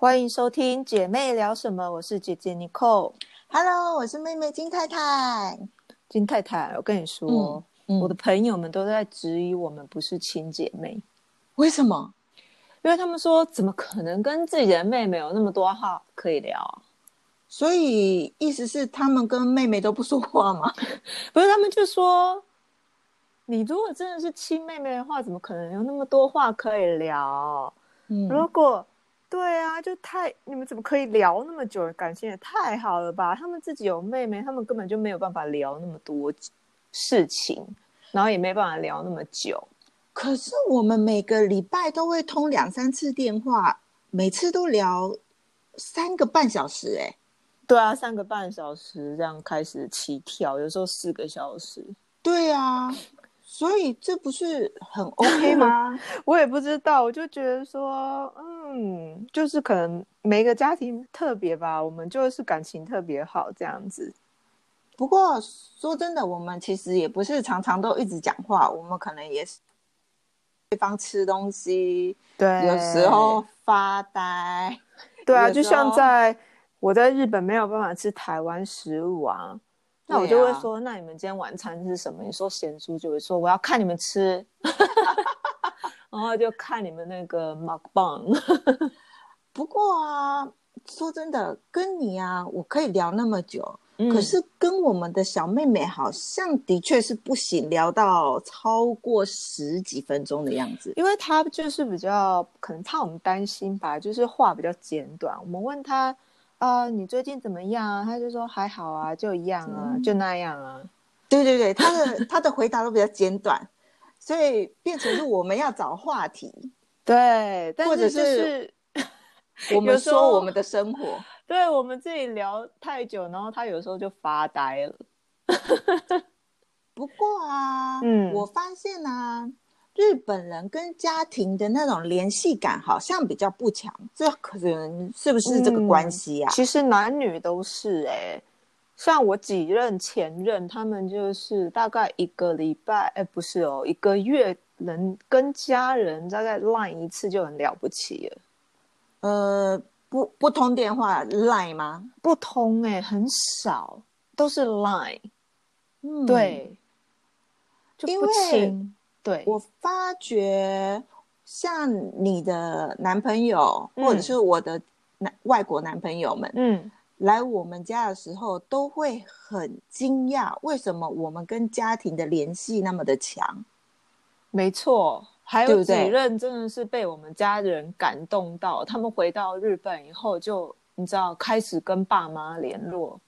欢迎收听姐妹聊什么，我是姐姐 Nicole。Hello，我是妹妹金太太。金太太，我跟你说，嗯嗯我的朋友们都在质疑我们不是亲姐妹，为什么？因为他们说怎么可能跟自己的妹妹有那么多话可以聊啊？所以意思是他们跟妹妹都不说话吗？不是，他们就说，你如果真的是亲妹妹的话，怎么可能有那么多话可以聊？嗯如果对啊，就太你们怎么可以聊那么久？感情也太好了吧？他们自己有妹妹，他们根本就没有办法聊那么多事情，然后也没办法聊那么久。可是我们每个礼拜都会通两三次电话，每次都聊三个半小时、欸，对啊，三个半小时这样开始起跳，有时候四个小时。对啊，所以这不是很 OK 吗？我也不知道，我就觉得说，嗯，就是可能每个家庭特别吧，我们就是感情特别好这样子。不过说真的，我们其实也不是常常都一直讲话，我们可能也是对方吃东西，对有时候发呆。对啊，就像在我在日本没有办法吃台湾食物啊，那我就会说，那你们今天晚餐是什么？你说咸猪就会说我要看你们吃，然后就看你们那个 mukbang。不过啊，说真的，跟你啊，我可以聊那么久，嗯可是跟我们的小妹妹好像的确是不行，聊到超过十几分钟的样子。因为她就是比较可能怕我们担心吧，就是话比较简短。我们问他啊、你最近怎么样啊？他就说还好啊，就一样啊，嗯就那样啊。对对对，他的他的回答都比较简短，所以变成是我们要找话题，对，但或者是就是我们说我们的生活。对我们自己聊太久，然后他有时候就发呆了。不过啊，嗯我发现啊，日本人跟家庭的那种联系感好像比较不强，这可能是不是这个关系啊？其实男女都是哎、像我几任前任，他们就是大概一个礼拜，哎、不是哦，一个月能跟家人大概 line 一次就很了不起了。呃，不不通电话赖吗？不通哎、很少，都是 line，、嗯，，对，就不因为亲，对，我发觉像你的男朋友、嗯或者是我的男外国男朋友们、嗯，来我们家的时候，都会很惊讶，为什么我们跟家庭的联系那么的强？没错。还有几任真的是被我们家人感动到，他们回到日本以后就，你知道开始跟爸妈联络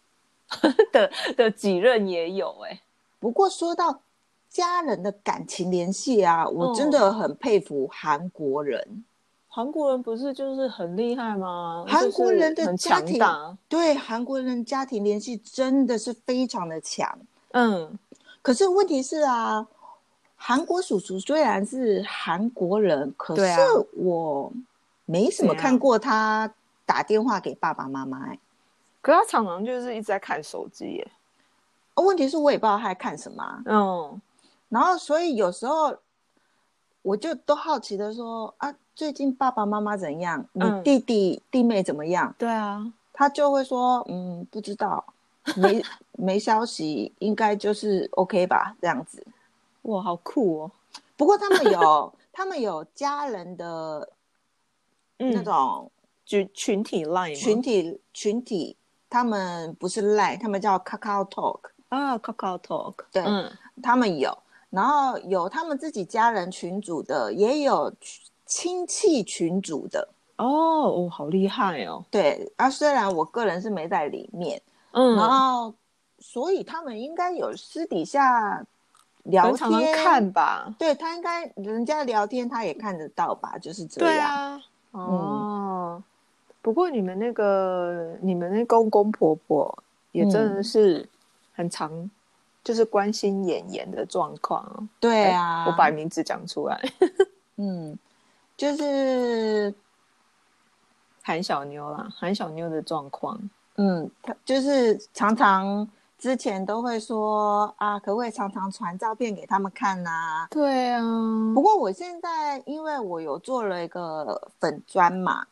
的的几任也有哎、不过说到家人的感情联系啊，我真的很佩服韩国人。韩国人不是就是很厉害吗？韩国人的家庭对韩国人家庭联系真的是非常的强。嗯，可是问题是啊，韩国叔叔虽然是韩国人，可是我没什么看过他打电话给爸爸妈妈、欸。可他常常就是一直在看手机耶，哦问题是我也不知道他在看什么啊、嗯，然后所以有时候我就都好奇的说啊，最近爸爸妈妈怎样？你嗯。弟弟、弟妹怎么样？对啊，他就会说，嗯，不知道，没 没消息，应该就是 OK 吧，这样子。哇，好酷哦，不过他们有他们有家人的 嗯。那种群群体 line 群体、群体，他们不是 Line，他们叫 Kakao Talk，啊，Kakao Talk，对嗯，他们有，然后有他们自己家人群组的，也有亲戚群组的。哦，哦，好厉害哦，对啊，虽然我个人是没在里面，嗯，然后所以他们应该有私底下聊天，看吧，对他应该人家聊天他也看得到吧，就是这样对。啊，哦，不过你们那个你们那公公婆婆也真的嗯是很常就是关心妍妍的状况。对啊，我把名字讲出来，嗯，就是韩小妞啦，韩小妞的状况。嗯，他就是常常之前都会说啊，可不可以常常传照片给他们看呐、对啊，不过我现在因为我有做了一个粉砖嘛，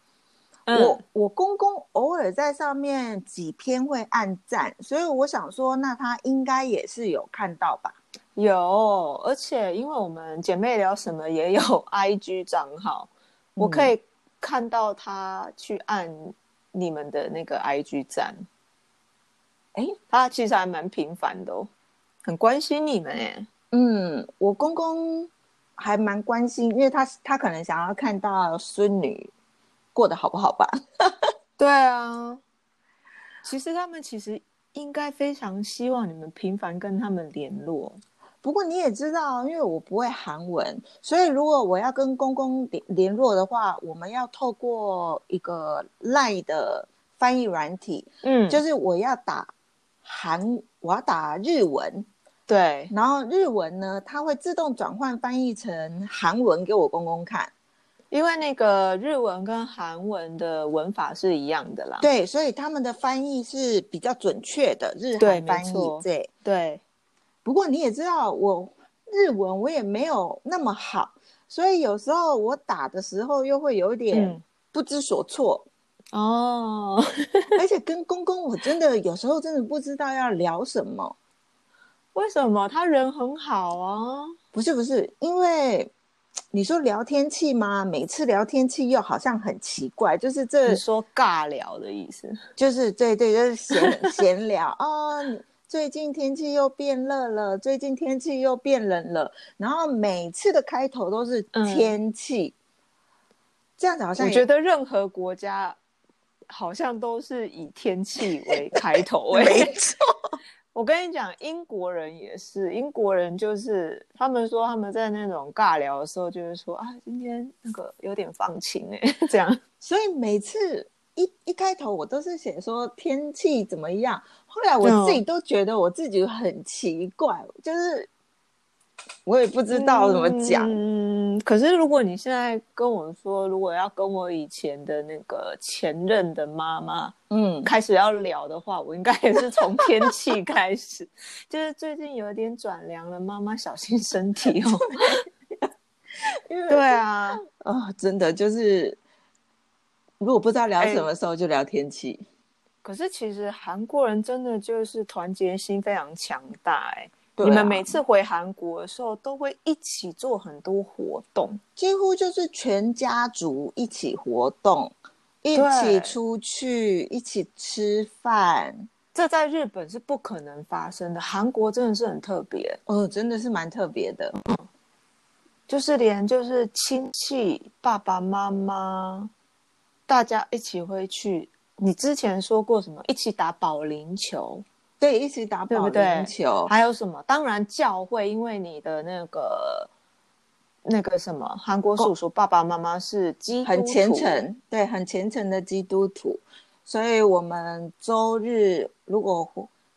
我我公公偶尔在上面几篇会按赞，所以我想说，那他应该也是有看到吧？有，而且因为我们姐妹聊什么也有 IG 账号，我可以看到他去按你们的那个 IG 赞。哎，他其实还蛮频繁的哦，很关心你们哎。嗯，我公公还蛮关心，因为他他可能想要看到孙女。过得好不好吧？对啊，其实他们其实应该非常希望你们频繁跟他们联络。不过你也知道，因为我不会韩文，所以如果我要跟公公联联络的话，我们要透过一个赖的翻译软体。嗯，就是我要打韩，我要打日文，对，然后日文呢，它会自动转换翻译成韩文给我公公看。因为那个日文跟韩文的文法是一样的啦，对，所以他们的翻译是比较准确的。日韩翻译，对对。不过你也知道，我日文我也没有那么好，所以有时候我打的时候又会有点不知所措。哦，而且跟公公，我真的有时候真的不知道要聊什么。为什么？他人很好啊。不是不是，因为。你说聊天气吗？每次聊天气又好像很奇怪，就是这说尬聊的意思，就是对对，就是闲 闲聊啊。最近天气又变热了，最近天气又变冷了，然后每次的开头都是天气，这样子好像我觉得任何国家好像都是以天气为开头，没错。我跟你讲，英国人也是，英国人就是他们说他们在那种尬聊的时候，就是说啊，今天那个有点放晴哎，这样。所以每次一一开头我都是写说天气怎么样，后来我自己都觉得我自己很奇怪，就是。我也不知道怎么讲。嗯，可是如果你现在跟我说，如果要跟我以前的那个前任的妈妈，嗯，开始要聊的话，我应该也是从天气开始，就是最近有点转凉了，妈妈小心身体哦。对啊，啊，真的就是，如果不知道聊什么时候就聊天气。可是其实韩国人真的就是团结心非常强大，哎。你们每次回韩国的时候，都会一起做很多活动，几乎就是全家族一起活动，一起出去，一起吃饭。这在日本是不可能发生的，韩国真的是很特别，哦，真的是蛮特别的。嗯，就是连就是亲戚爸爸妈妈，大家一起会去。你之前说过什么？一起打保龄球。对，一起打保龄球，还有什么？当然教会，因为你的那个那个什么，韩国叔叔爸爸妈妈是基很虔诚，对，很虔诚的基督徒，所以我们周日如果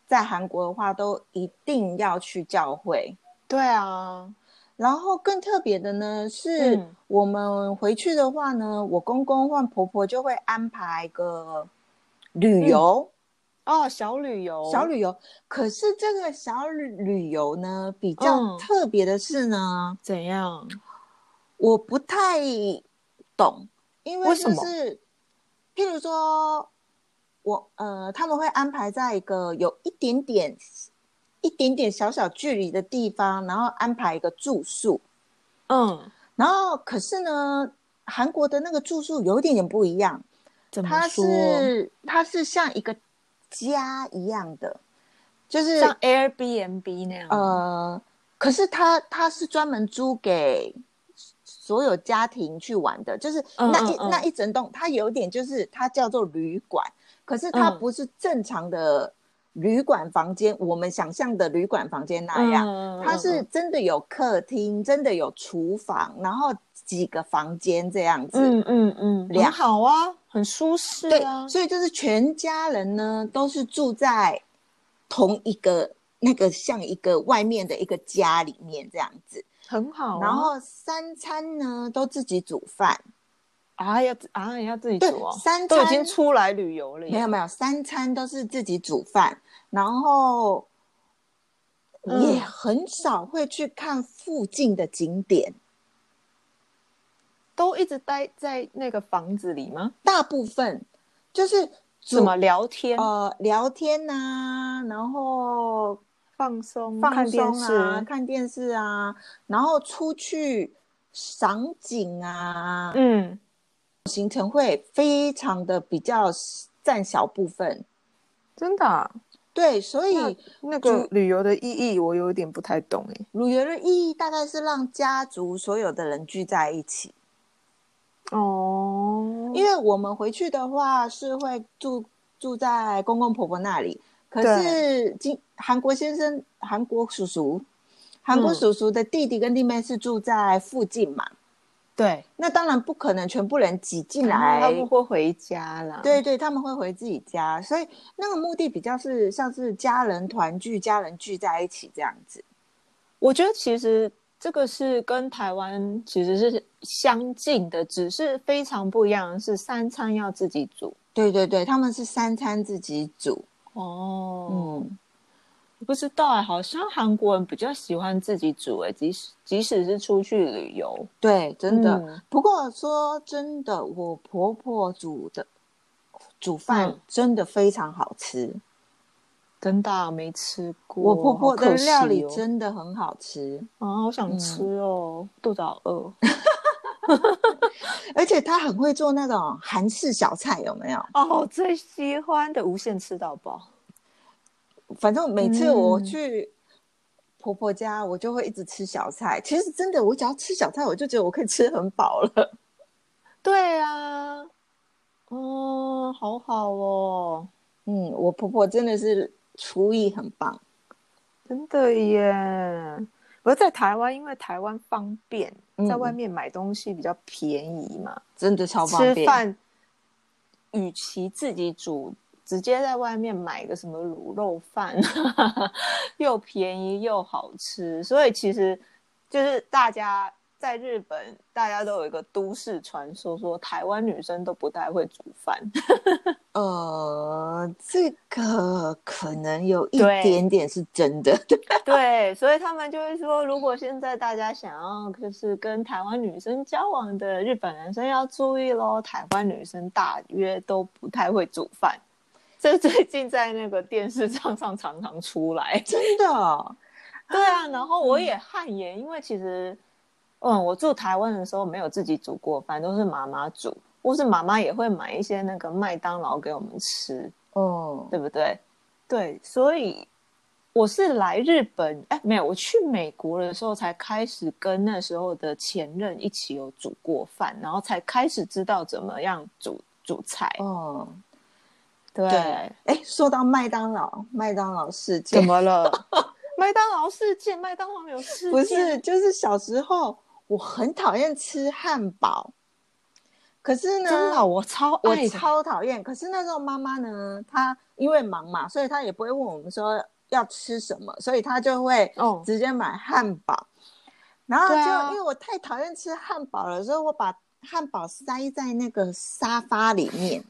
在韩国的话，都一定要去教会。对啊，然后更特别的呢，是我们回去的话呢，我公公或婆婆就会安排个旅游。哦，小旅游，小旅游。可是这个小旅旅游呢，比较特别的是呢，怎样？我不太懂，因为就是譬如说，我呃，他们会安排在一个有一点点、一点点小小距离的地方，然后安排一个住宿。嗯，然后可是呢，韩国的那个住宿有一点点不一样，怎么说？它是像一个。家一样的，就是像 Airbnb 那样。呃，可是它它是专门租给所有家庭去玩的，就是那一那一整栋，它有点就是它叫做旅馆，可是它不是正常的旅馆房间，我们想象的旅馆房间那样，它是真的有客厅，真的有厨房，然后几个房间这样子。嗯嗯嗯，良好啊。很舒适啊，所以就是全家人呢都是住在同一个那个像一个外面的一个家里面这样子，很好。然后三餐呢都自己煮饭啊，要啊要自己煮哦。三餐都已经出来旅游了，没有没有，三餐都是自己煮饭，然后也很少会去看附近的景点。都一直待在那个房子里吗？大部分就是怎么聊天？呃，聊天呐，然后放松、放松啊，看电视啊，然后出去赏景啊，嗯，行程会非常的比较占小部分，真的。对，所以那个旅游的意义我有点不太懂诶。旅游的意义大概是让家族所有的人聚在一起。哦，因为我们回去的话是会住住在公公婆婆那里，可是今韩国先生、韩国叔叔、韩国叔叔的弟弟跟弟妹是住在附近嘛。对，那当然不可能全部人挤进来，他们会回家了。对对，他们会回自己家，所以那个目的比较是像是家人团聚，家人聚在一起这样子。我觉得其实这个是跟台湾其实是相近的，只是非常不一样，是三餐要自己煮。对对对，他们是三餐自己煮。哦，嗯。不知道哎，好像韩国人比较喜欢自己煮哎，即使即使是出去旅游，对，真的。不过说真的，我婆婆煮的煮饭真的非常好吃，真的没吃过。我婆婆的料理真的很好吃啊，好想吃哦，肚子好饿。而且她很会做那种韩式小菜，有没有？哦，最喜欢的无限吃到饱。反正每次我去婆婆家，我就会一直吃小菜。其实真的，我只要吃小菜，我就觉得我可以吃很饱了。对啊，哦，好好哦。嗯，我婆婆真的是厨艺很棒，真的耶。而在台湾，因为台湾方便，在外面买东西比较便宜嘛，真的超方便。吃饭，与其自己煮。直接在外面买个什么卤肉饭，又便宜又好吃，所以其实就是大家在日本，大家都有一个都市传说，说台湾女生都不太会煮饭。呃，这个可能有一点点是真的。对，所以他们就会说，如果现在大家想要就是跟台湾女生交往的日本男生要注意喽，台湾女生大约都不太会煮饭。这最近在那个电视上上常常出来，真的，对啊。然后我也汗颜，因为其实，嗯，我住台湾的时候没有自己煮过饭，都是妈妈煮，或是妈妈也会买一些那个麦当劳给我们吃，哦，对不对？对，所以我是来日本，哎，没有，我去美国的时候才开始跟那时候的前任一起有煮过饭，然后才开始知道怎么样煮煮菜，哦。对，哎，说到麦当劳，麦当劳事件怎么了？麦当劳事件，麦当劳有事件？不是，就是小时候我很讨厌吃汉堡，可是呢，真的我超我超讨厌。可是那时候妈妈呢，她因为忙嘛，所以她也不会问我们说要吃什么，所以她就会直接买汉堡。然后就因为我太讨厌吃汉堡了，所以我把汉堡塞在那个沙发里面。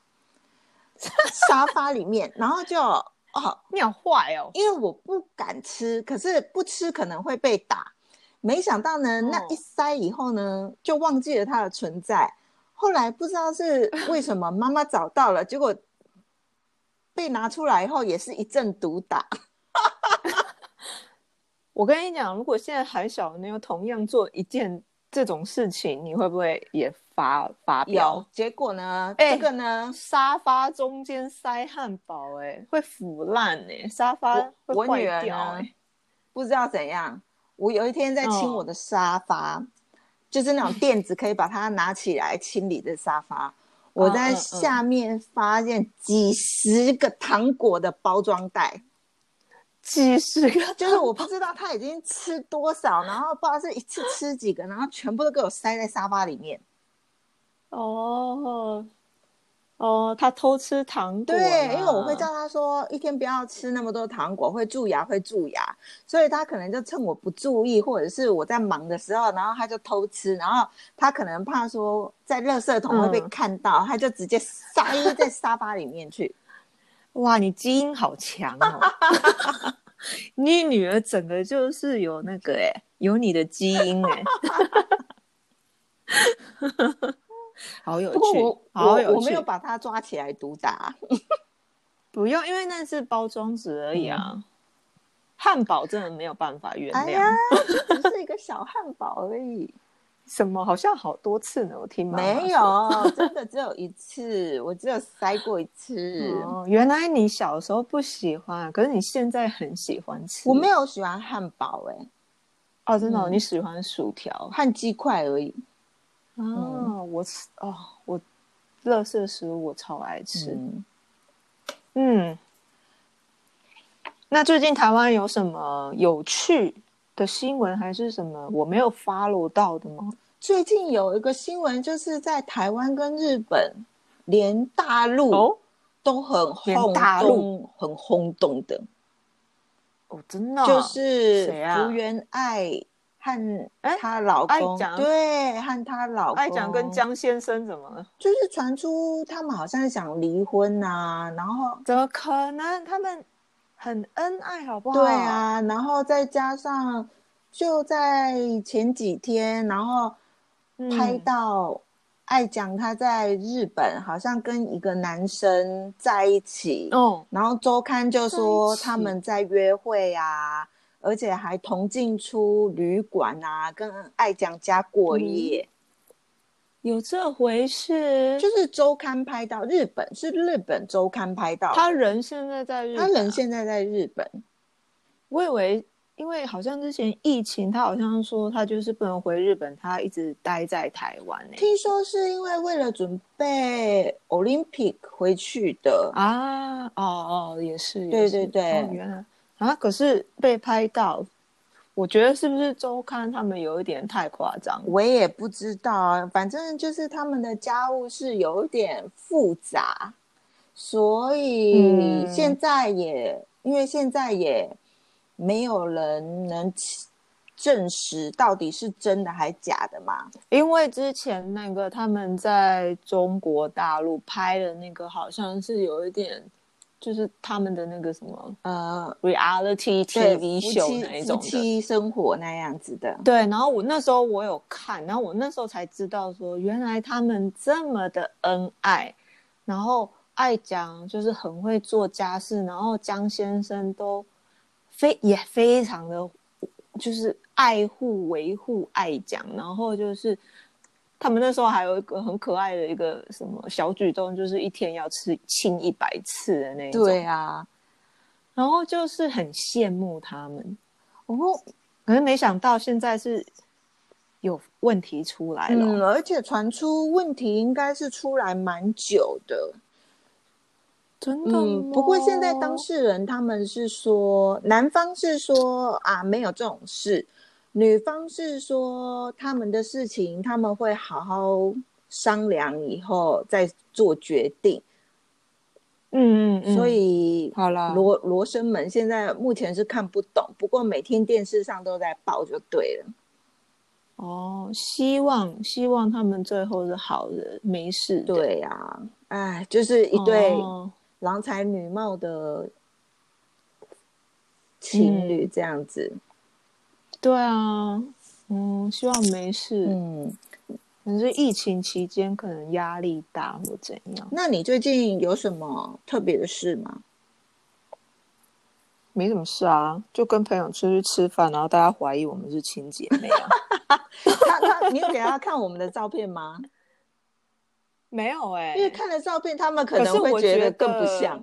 沙发里面，然后就哦，你好坏哦，因为我不敢吃，可是不吃可能会被打。没想到呢，那一塞以后呢，就忘记了它的存在。后来不知道是 为什么，妈妈找到了，结果被拿出来以后，也是一阵毒打。我跟你讲，如果现在还小，你又同样做一件这种事情，你会不会也？发发飙，结果呢？这个呢？沙发中间塞汉堡，哎，会腐烂哎，沙发会坏掉哎，不知道怎样。我有一天在清我的沙发，就是那种垫子可以把它拿起来清理的沙发，我在下面发现几十个糖果的包装袋，几十个，就是我不知道他已经吃多少，然后不知道是一次吃几个，然后全部都给我塞在沙发里面。哦，哦，他偷吃糖果。对，因为我会叫他说一天不要吃那么多糖果，会蛀牙，会蛀牙。所以他可能就趁我不注意，或者是我在忙的时候，然后他就偷吃。然后他可能怕说在垃圾桶会被看到，他就直接塞 在沙发里面去。哇，你基因好强哦！你女儿整个就是有那个哎，有你的基因哎。好有趣。不过我好有趣我我没有把它抓起来毒打。不用，因为那是包装纸而已啊。汉堡真的没有办法原谅。哎呀，只是一个小汉堡而已。什么？好像好多次呢，我听妈妈没有，真的只有一次，我只有塞过一次。哦，原来你小时候不喜欢，可是你现在很喜欢吃。我没有喜欢汉堡、欸，哦，真的哦、嗯你喜欢薯条和鸡块而已。哦，我吃哦，我乐色食物我超爱吃。嗯，嗯，那最近台湾有什么有趣的新闻，还是什么我没有 follow 到的吗？最近有一个新闻，就是在台湾跟日本，连大陆哦都很连轰大陆动、很轰动的，哦，真的哦、就是福原爱和哎她老公，对，和她老公，爱讲跟江先生怎么了？就是传出他们好像想离婚呐、然后怎么可能？他们很恩爱，好不好？对，啊，然后再加上就在前几天，然后拍到爱讲他在日本好像跟一个男生在一起，哦，然后周刊就说他们在约会啊，而且还同进出旅馆啊，跟爱讲家过夜，有这回事？就是周刊拍到日本是日本周刊拍到，他人现在在日本啊，他人现在在日本，我以为，因为好像之前疫情，他好像说他就是不能回日本，他一直待在台湾呢、听说是因为为了准备 Olympic 回去的，啊，哦哦，也是，对对对哦原来啊，可是被拍到，我觉得是不是周刊他们有一点太夸张？我也不知道啊，反正就是他们的家务事有点复杂，所以嗯现在也、因为现在也没有人能证实到底是真的还假的嘛。因为之前那个他们在中国大陆拍的那个，好像是有一点，就是他们的那个什么呃，reality 对，TV 夫 show 妻那一种的。夫妻生活那样子的，对，然后我那时候我有看，然后我那时候才知道说，原来他们这么的恩爱，然后爱讲就是很会做家事，然后江先生都非也非常的，就是爱护维护爱讲，然后就是他们那时候还有一个很可爱的一个什么小举动，就是一天要吃亲一百次的那种，对啊，然后就是很羡慕他们。哦，可是没想到现在是有问题出来了。嗯，而且传出问题应该是出来蛮久的。真的、嗯，不过现在当事人他们是说，男方是说啊没有这种事，女方是说他们的事情他们会好好商量以后再做决定。嗯嗯嗯，所以好了罗罗生门现在目前是看不懂，不过每天电视上都在报就对了。哦，希望希望他们最后是好的，没事的。对呀、哎，就是一对哦郎才女貌的情侣这样子。对啊，嗯，希望没事。嗯，可是疫情期间可能压力大或怎样，那你最近有什么特别的事吗？没什么事啊，就跟朋友出去吃饭，然后大家怀疑我们是亲姐妹啊。他他，你有给他看我们的照片吗？没有哎、因为看了照片，他们可能会觉得更不像。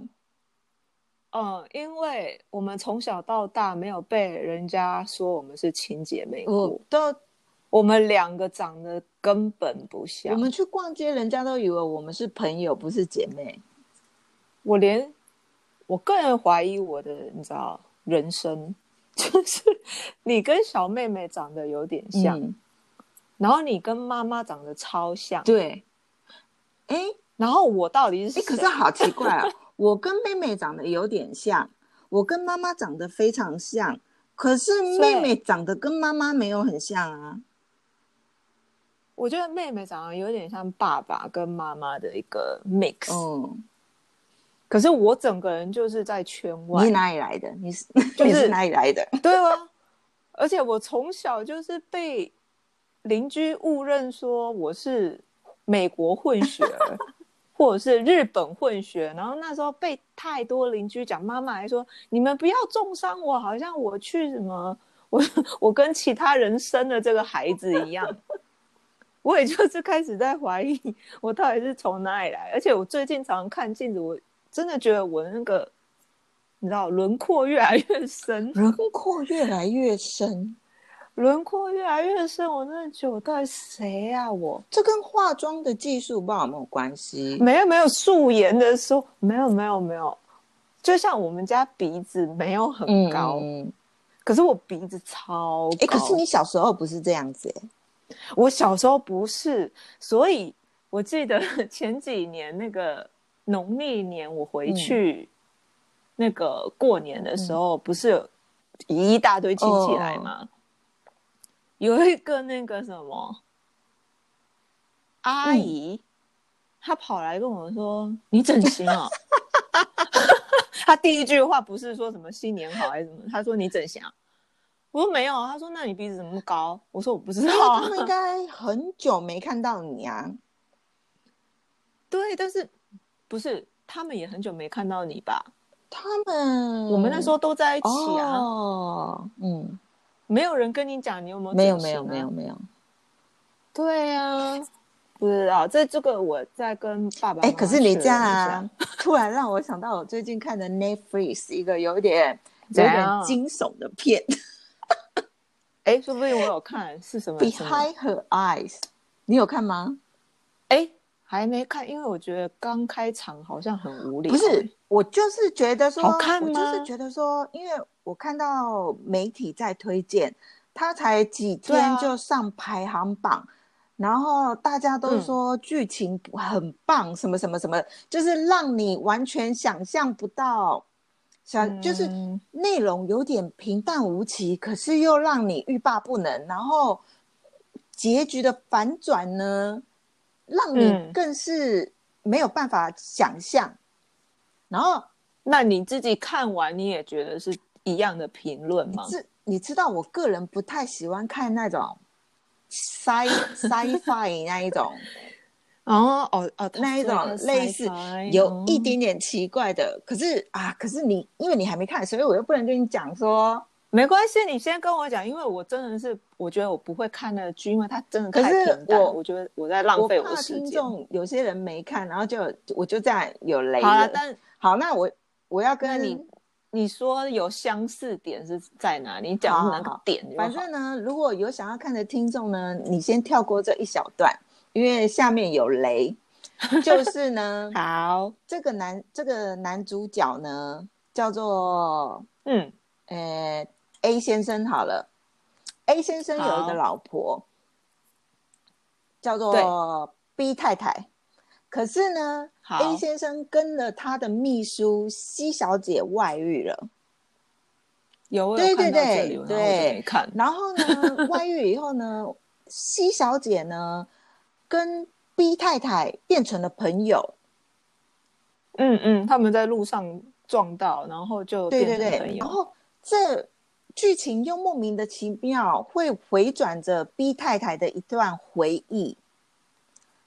嗯，因为我们从小到大没有被人家说我们是亲姐妹过我，都我们两个长得根本不像。我们去逛街，人家都以为我们是朋友，不是姐妹。我连我个人怀疑我的，你知道，人生 就是你跟小妹妹长得有点像，嗯，然后你跟妈妈长得超像，对。哎然后我到底是哎，谁？可是好奇怪啊！我跟妹妹长得有点像，我跟妈妈长得非常像，可是妹妹长得跟妈妈没有很像啊。我觉得妹妹长得有点像爸爸跟妈妈的一个 mix，、嗯，可是我整个人就是在圈外你是，哪里来的？你是就是 你是哪里来的？对啊，而且我从小就是被邻居误认说我是美国混血儿，或者是日本混血，然后那时候被太多邻居讲，妈妈还说你们不要重伤我，好像我去什么我 我跟其他人生的这个孩子一样。我也就是开始在怀疑，我到底是从哪里来。而且我最近常常看镜子，我真的觉得我那个，你知道，轮廓越来越深，轮廓越来越深，轮廓越来越深。我真的觉得我到底谁呀？我这跟化妆的技术不知道有没有关系？没有，没有素颜的时候，没有，没有，没有。就像我们家鼻子没有很高，可是我鼻子超高。可是你小时候不是这样子哎。我小时候不是，所以我记得 前几年那个农历年我回去那个过年的时候，不是有一大堆亲戚来吗？有一个那个什么阿姨，她跑来跟我说：“你整形啊？” 她第一句话不是说什么新年好还是什么，她说：“你整形啊？”我说没有，她说那你鼻子怎么那么高？我说我不知道，他们应该很久没看到你啊。对，但是不是他们也很久没看到你吧？他们我们那时候都在一起啊。哦，嗯，没有人跟你讲你有没有？没有，没有，没有，没有。对呀，不知道。这这个我在跟爸爸。哎，可是你这样啊，突然让我想到我最近看的 Netflix 一个有点有点惊悚的片。哎，说不定我有看是什么？Behind her eyes，你有看吗？哎，还没看，因为我觉得刚开场好像很无聊。不是，我就是觉得说，好看吗？就是觉得说，因为我看到媒体在推荐，他才几天就上排行榜，然后大家都说剧情很棒，什么什么什么，就是让你完全想象不到。想就是内容有点平淡无奇，可是又让你欲罢不能。然后结局的反转呢，让你更是没有办法想象。然后，那你自己看完你也觉得是一样的评论吗？是，你知道我个人不太喜欢看那种 sci sci-fi 那一种。哦哦哦，那一种类似有一点点奇怪的，可是啊，可是你因为你还没看，所以我又不能跟你讲说没关系，你先跟我讲，因为我真的是我觉得我不会看那个剧，因为它真的太平淡，我觉得我在浪费我的时间。听众有些人没看，然后就我就这样有雷。好了，但好，那我我要跟你你说有相似点是在哪？你讲哪个点？反正呢，如果有想要看的听众呢，你先跳过这一小段。因为下面有雷，就是呢，好，这个男这个男主角呢叫做嗯，呃，A 先生好了，A 先生有一个老婆叫做 B 太太，可是呢，A 先生跟了他的秘书 C 小姐外遇了，有对对对对，看，然后呢，外遇以后呢，C 小姐呢。跟 B 太太变成了朋友，嗯嗯，他们在路上撞到，然后就变成朋友。然后这剧情又莫名的奇妙，会回转着 B 太太的一段回忆。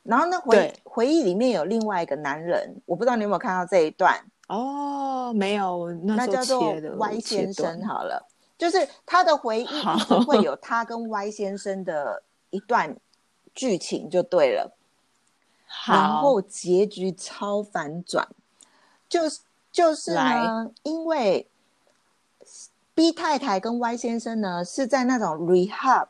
然后那回回忆里面有另外一个男人，我不知道你有没有看到这一段哦？没有，那叫做 Y 先生。好了，就是他的回忆会有 他跟 Y 先生的一段。剧情就对了，然后结局超反转，就是就是呢，因为 B 太太跟 Y 先生呢是在那种 rehab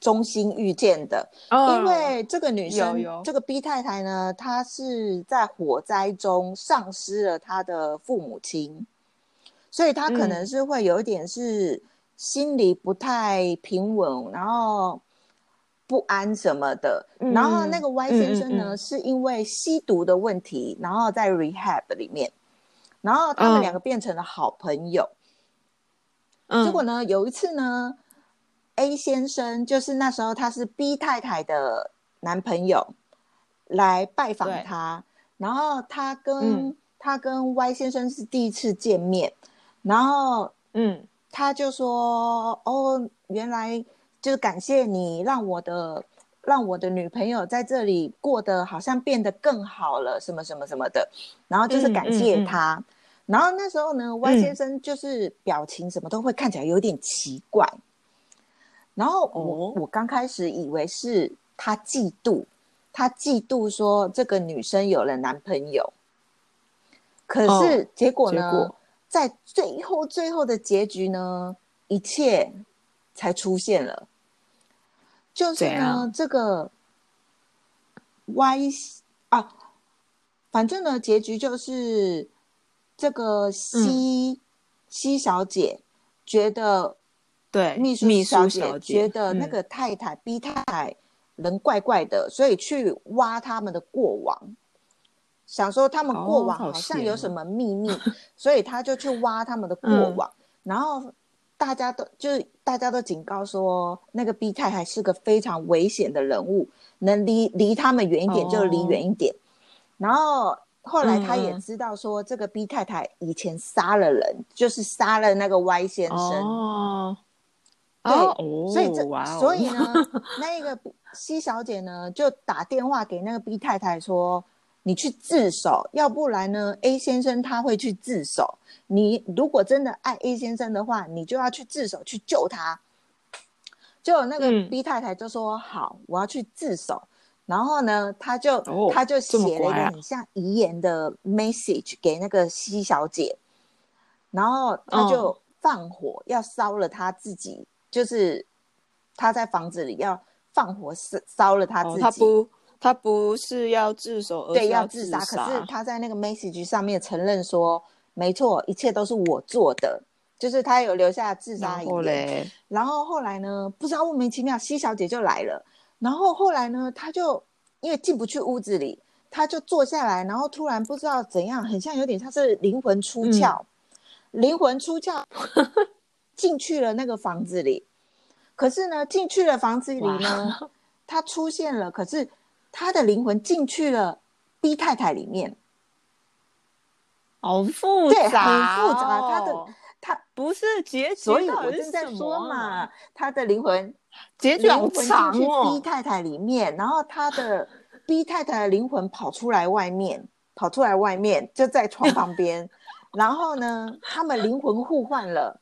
中心遇见的，因为这个女生，这个 B 太太呢，她是在火灾中丧失了她的父母亲，所以她可能是会有一点是心里不太平稳，然后。不安什么的，然后那个 Y 先生呢，是因为吸毒的问题，然后在 rehab 里面，然后他们两个变成了好朋友。结果呢，有一次呢，A 先生就是那时候他是 B 太太的男朋友来拜访他，然后他跟他跟 Y 先生是第一次见面，然后嗯，他就说：“哦，原来。”就是感谢你让我的让我的女朋友在这里过得好像变得更好了，什么什么什么的，然后就是感谢他。然后那时候呢，Y 先生就是表情什么都会看起来有点奇怪。然后我我刚开始以为是他嫉妒，他嫉妒说这个女生有了男朋友。可是结果呢，在最后最后的结局呢，一切才出现了。就是呢，这个 Y 啊，反正呢，结局就是这个 C C 小姐觉得，对秘书小姐觉得那个太太 B 太太人怪怪的，所以去挖他们的过往，想说他们过往好像有什么秘密，所以他就去挖他们的过往，然后。大家都就是大家都警告说，那个 B 太太是个非常危险的人物，能离离他们远一点就离远一点。然后后来他也知道说，这个 B 太太以前杀了人，就是杀了那个 Y 先生。哦，对，所以这所以呢，那个 C 小姐呢就打电话给那个 B 太太说。你去自首，要不然呢？A 先生他会去自首。你如果真的爱 A 先生的话，你就要去自首去救他。就那个 B 太太就说：“好，我要去自首。”然后呢，他就他就写了一个很像遗言的 message 给那个 C 小姐，然后他就放火要烧了他自己，就是他在房子里要放火烧烧了他自己。他不他不是要自首，而对要自杀。可是他在那个 message 上面承认说，没错，一切都是我做的，就是他有留下自杀遗言。然后后来呢，不知道莫名其妙西小姐就来了。然后后来呢，他就因为进不去屋子里，他就坐下来，然后突然不知道怎样，很像有点像是灵魂出窍，灵魂出窍 进去了那个房子里。可是呢，进去了房子里呢，他出现了，可是。他的灵魂进去了 B 太太里面，好复杂，很复杂。他的他不是结局，所以我正在说嘛，他的灵魂结局好长哦。B 太太里面，然后他的 B 太太的灵魂跑出来外面，跑出来外面就在床旁边，然后呢，他们灵魂互换了。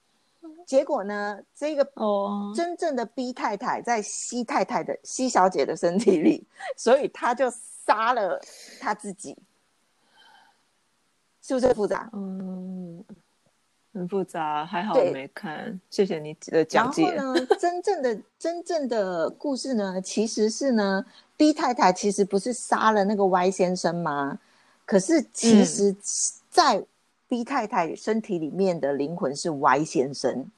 结果呢？这个哦，真正的 B 太太在 C 太太的 C 小姐的身体里，所以她就杀了他自己，是不是复杂？嗯，很复杂，还好我没看。谢谢你的讲解。然后呢，真正的真正的故事呢，其实是呢，B 太太其实不是杀了那个 Y 先生吗？可是其实，在 B 太太身体里面的灵魂是 Y 先生。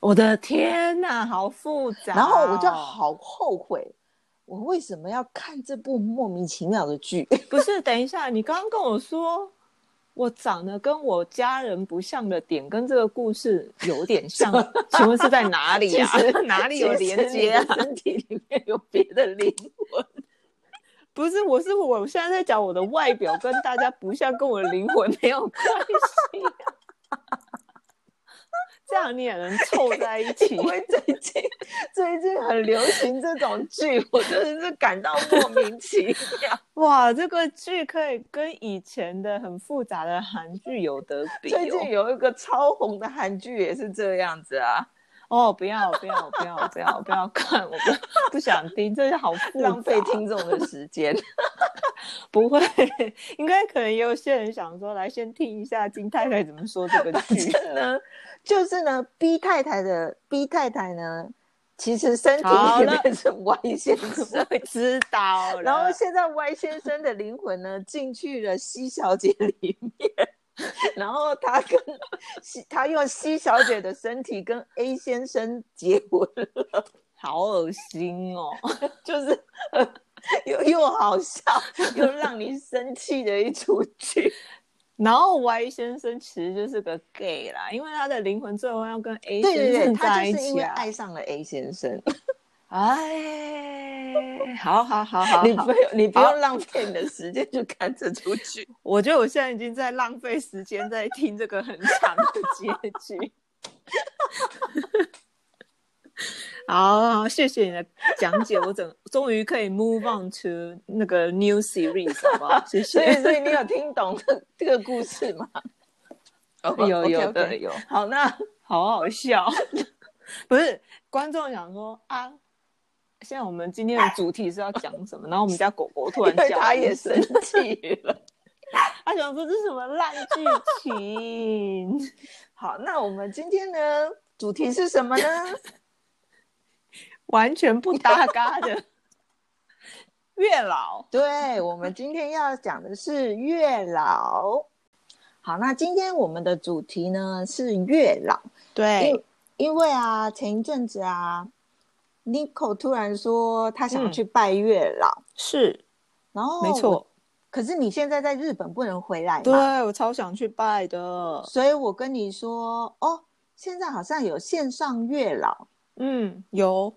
我的天哪，好复杂！然后我就好后悔，我为什么要看这部莫名其妙的剧？不是，等一下，你刚刚跟我说我长得跟我家人不像的点，跟这个故事有点像，请问是在哪里啊？哪里有连接啊？身体里面有别的灵魂？不是，我是我现在在讲我的外表跟大家不像，跟我的灵魂没有关系。这样你也能凑在一起？因为最近最近很流行这种剧，我真的是感到莫名其妙。哇，这个剧可以跟以前的很复杂的韩剧有得比。最近有一个超红的韩剧也是这样子啊。哦，不要不要不要不要不要看，我不不想听，这是好浪费听众的时间。不会，应该可能也有些人想说，来先听一下金太太怎么说这个剧呢？就是呢，B 太太的 B 太太呢，其实身体里面是 Y 先生，知道。然后现在 Y 先生的灵魂呢，进去了 C 小姐里面。然后他跟他用 C 小姐的身体跟 A 先生结婚了，好恶心哦！就是 又又好笑又让你生气的一出剧。然后 Y 先生其实就是个 gay 啦，因为他的灵魂最后要跟 A 先生在一起啊，爱上了 A 先生。哎，好好好好，你不用你不用浪费你的时间去看这出剧。我觉得我现在已经在浪费时间在听这个很长的结局。好，谢谢你的讲解，我整终于可以 move on to 那个 new series，好不好？谢所以，谢。所以你有听懂这个故事吗？哦 有有的有，好，那 好好笑。不是观众想说啊，现在我们今天的主题是要讲什么？然后我们家狗狗突然 叫，他也生气了。他想说这是什么烂剧情？好，那我们今天呢，主题是什么呢？完全不搭嘎的月老。对，我们今天要讲的是月老。好，那今天我们的主题呢是月老，对因因为啊，前一阵子啊，Nico 突然说他想去拜月老，是然后没错。。可是你现在在日本不能回来对，我超想去拜的。所以我跟你说，哦，现在好像有线上月老，嗯，有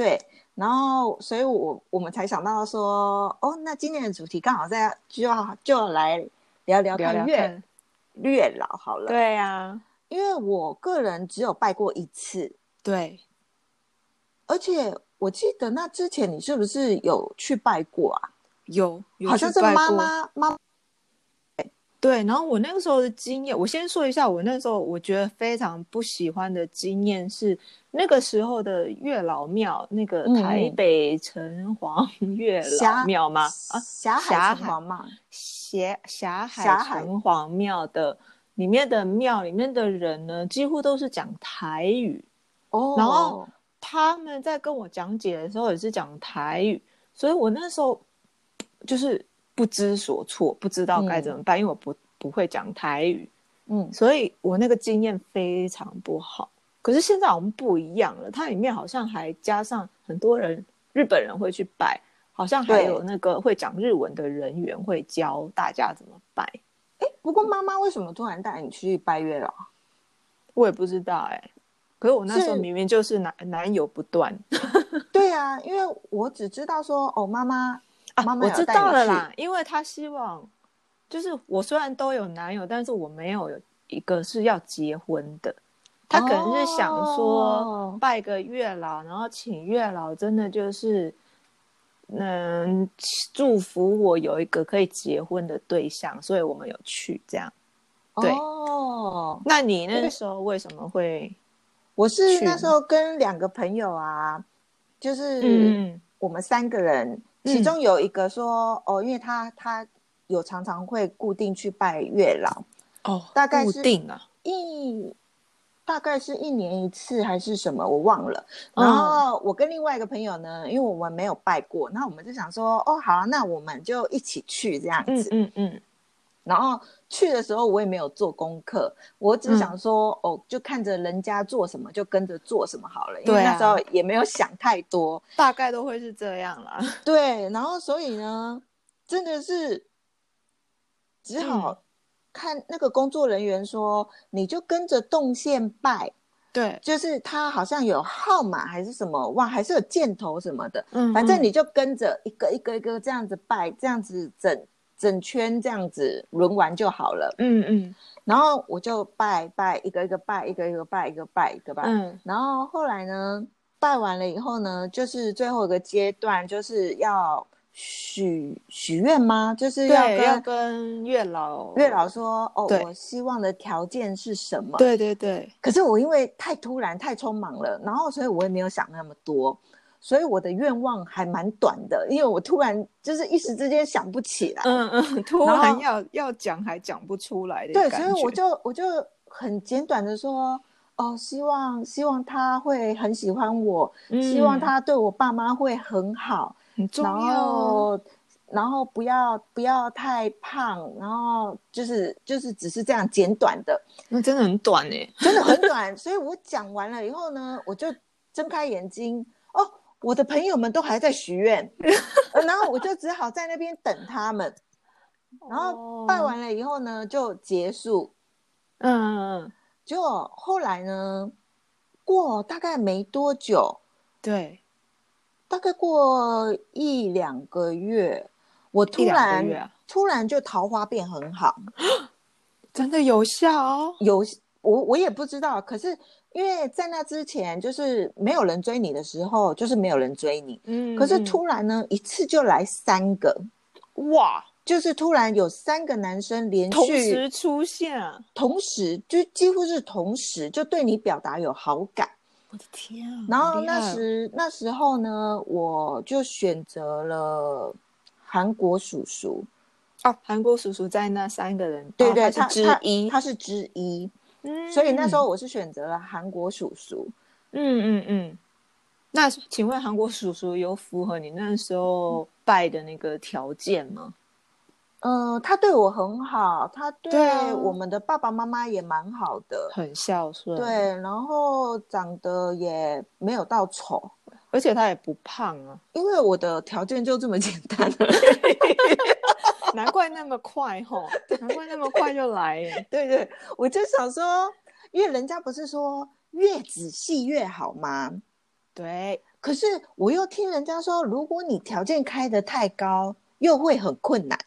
对，然后所以我我们才想到说，哦，那今年的主题刚好在就要就要来聊聊看月。月老好了，，对呀、因为我个人只有拜过一次，对，而且我记得那之前你是不是有去拜过啊？有有好像是妈妈妈对，然后我那个时候的经验，我先说一下，我那时候我觉得非常不喜欢的经验是那个时候的月老庙，那个嗯台北城隍 月老庙吗？啊，霞霞海海城隍嘛，霞霞海城隍庙的里面的庙里面的人呢，几乎都是讲台语，哦，然后他们在跟我讲解的时候也是讲台语，所以我那时候就是不知所措，不知道该怎么办，因为我不不会讲台语，嗯，所以我那个经验非常不好。可是现在我们不一样了，它里面好像还加上很多人日本人会去拜，好像还有那个会讲日文的人员会教大家怎么拜。不过妈妈为什么突然带你去拜月老？我也不知道哎、可是我那时候明明就是男男友不断 对啊，因为我只知道说哦，妈妈啊妈妈我知道了啦，因为他希望，就是我虽然都有男友，但是我没有一个是要结婚的。他可能是想说哦拜个月老，然后请月老，真的就是，嗯，祝福我有一个可以结婚的对象，所以我们有去这样。对哦，那你那时候为什么会？我是那时候跟两个朋友啊，就是嗯我们三个人，嗯其中有一个说哦，因为他他有常常会固定去拜月老，哦，大概是固定啊，一大概是一年一次还是什么，我忘了。嗯然后我跟另外一个朋友呢，因为我们没有拜过，那我们就想说，哦，好啊、那我们就一起去这样嗯子。嗯嗯，然后去的时候我也没有做功课，我只想说，哦，就看着人家做什么就跟着做什么好了，因为那时候也没有想太多。大概都会是这样啦。对，然后所以呢，真的是只好嗯看那个工作人员说，你就跟着动线拜。对，就是他好像有号码还是什么哇，还是有箭头什么的，嗯反正你就跟着一个一个一个这样子拜，这样子整整圈这样子轮完就好了。嗯嗯然后我就拜拜一个一个拜，一个一个拜，一个拜一个拜。嗯然后后来呢，拜完了以后呢，就是最后一个阶段就是要许许愿吗？就是要对，要跟跟月老月老说哦，我希望的条件是什么？对对对，可是我因为太突然、太匆忙了，然后所以我也没有想那么多，所以我的愿望还蛮短的，因为我突然就是一时之间想不起来。嗯嗯，突然然要要讲还讲不出来的对，所以我就我就很简短的说，哦，希望希望他会很喜欢我，希望嗯他对我爸妈会很好，然很重要哦。后然后不要不要太胖，然后就是就是只是这样简短的，那真的很短哎。真的很短，所以我讲完了以后呢，我就睁开眼睛，哦，我的朋友们都还在许愿，呃然后我就只好在那边等他们。然后拜完了以后呢，就结束。嗯结果后来呢，过大概没多久，对，大概过一两个月，我突然啊突然就桃花变很好，真的有效哦。有我我也不知道，可是因为在那之前，就是没有人追你的时候，就是没有人追你。嗯，可是突然呢，一次就来三个，哇，就是突然有三个男生连续同时出现啊，同时就几乎是同时就对你表达有好感。我的天啊！然后那时那时候呢，我就选择了韩国叔叔，哦，韩国叔叔在那三个人，对对，哦他是之他他一，他是之一，嗯所以那时候，我是选择了韩国叔叔。嗯嗯嗯。那请问韩国叔叔有符合你那时候拜的那个条件吗？嗯、他对我很好，他对我们的爸爸妈妈也蛮好的，很孝顺，对，，然后长得也没有到丑，而且他也不胖啊，因为我的条件就这么简单 难怪那么快吼，难怪那么快就来耶。对对，我就想说，因为人家不是说越仔细越好吗？对，可是我又听人家说，如果你条件开得太高，又会很困难。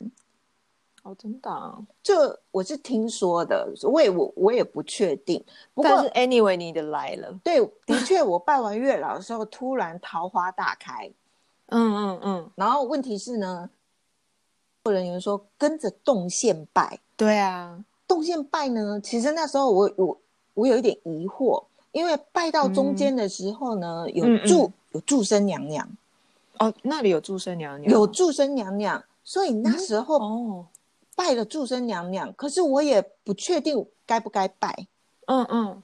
哦，真的、啊。这我是听说的，我也我我也不确定。不过但是 anyway，你的来了，对，的确我拜完月老的时候，突然桃花大开。嗯嗯嗯，然后问题是呢，有人员说跟着动线拜，对啊，动线拜呢，其实那时候我我我有一点疑惑，因为拜到中间的时候呢，有嗯祝、嗯有祝生娘娘，哦，那里有祝生娘娘，有祝生娘娘，所以那时候哦，拜了祝生娘娘，可是我也不确定该不该拜。嗯嗯，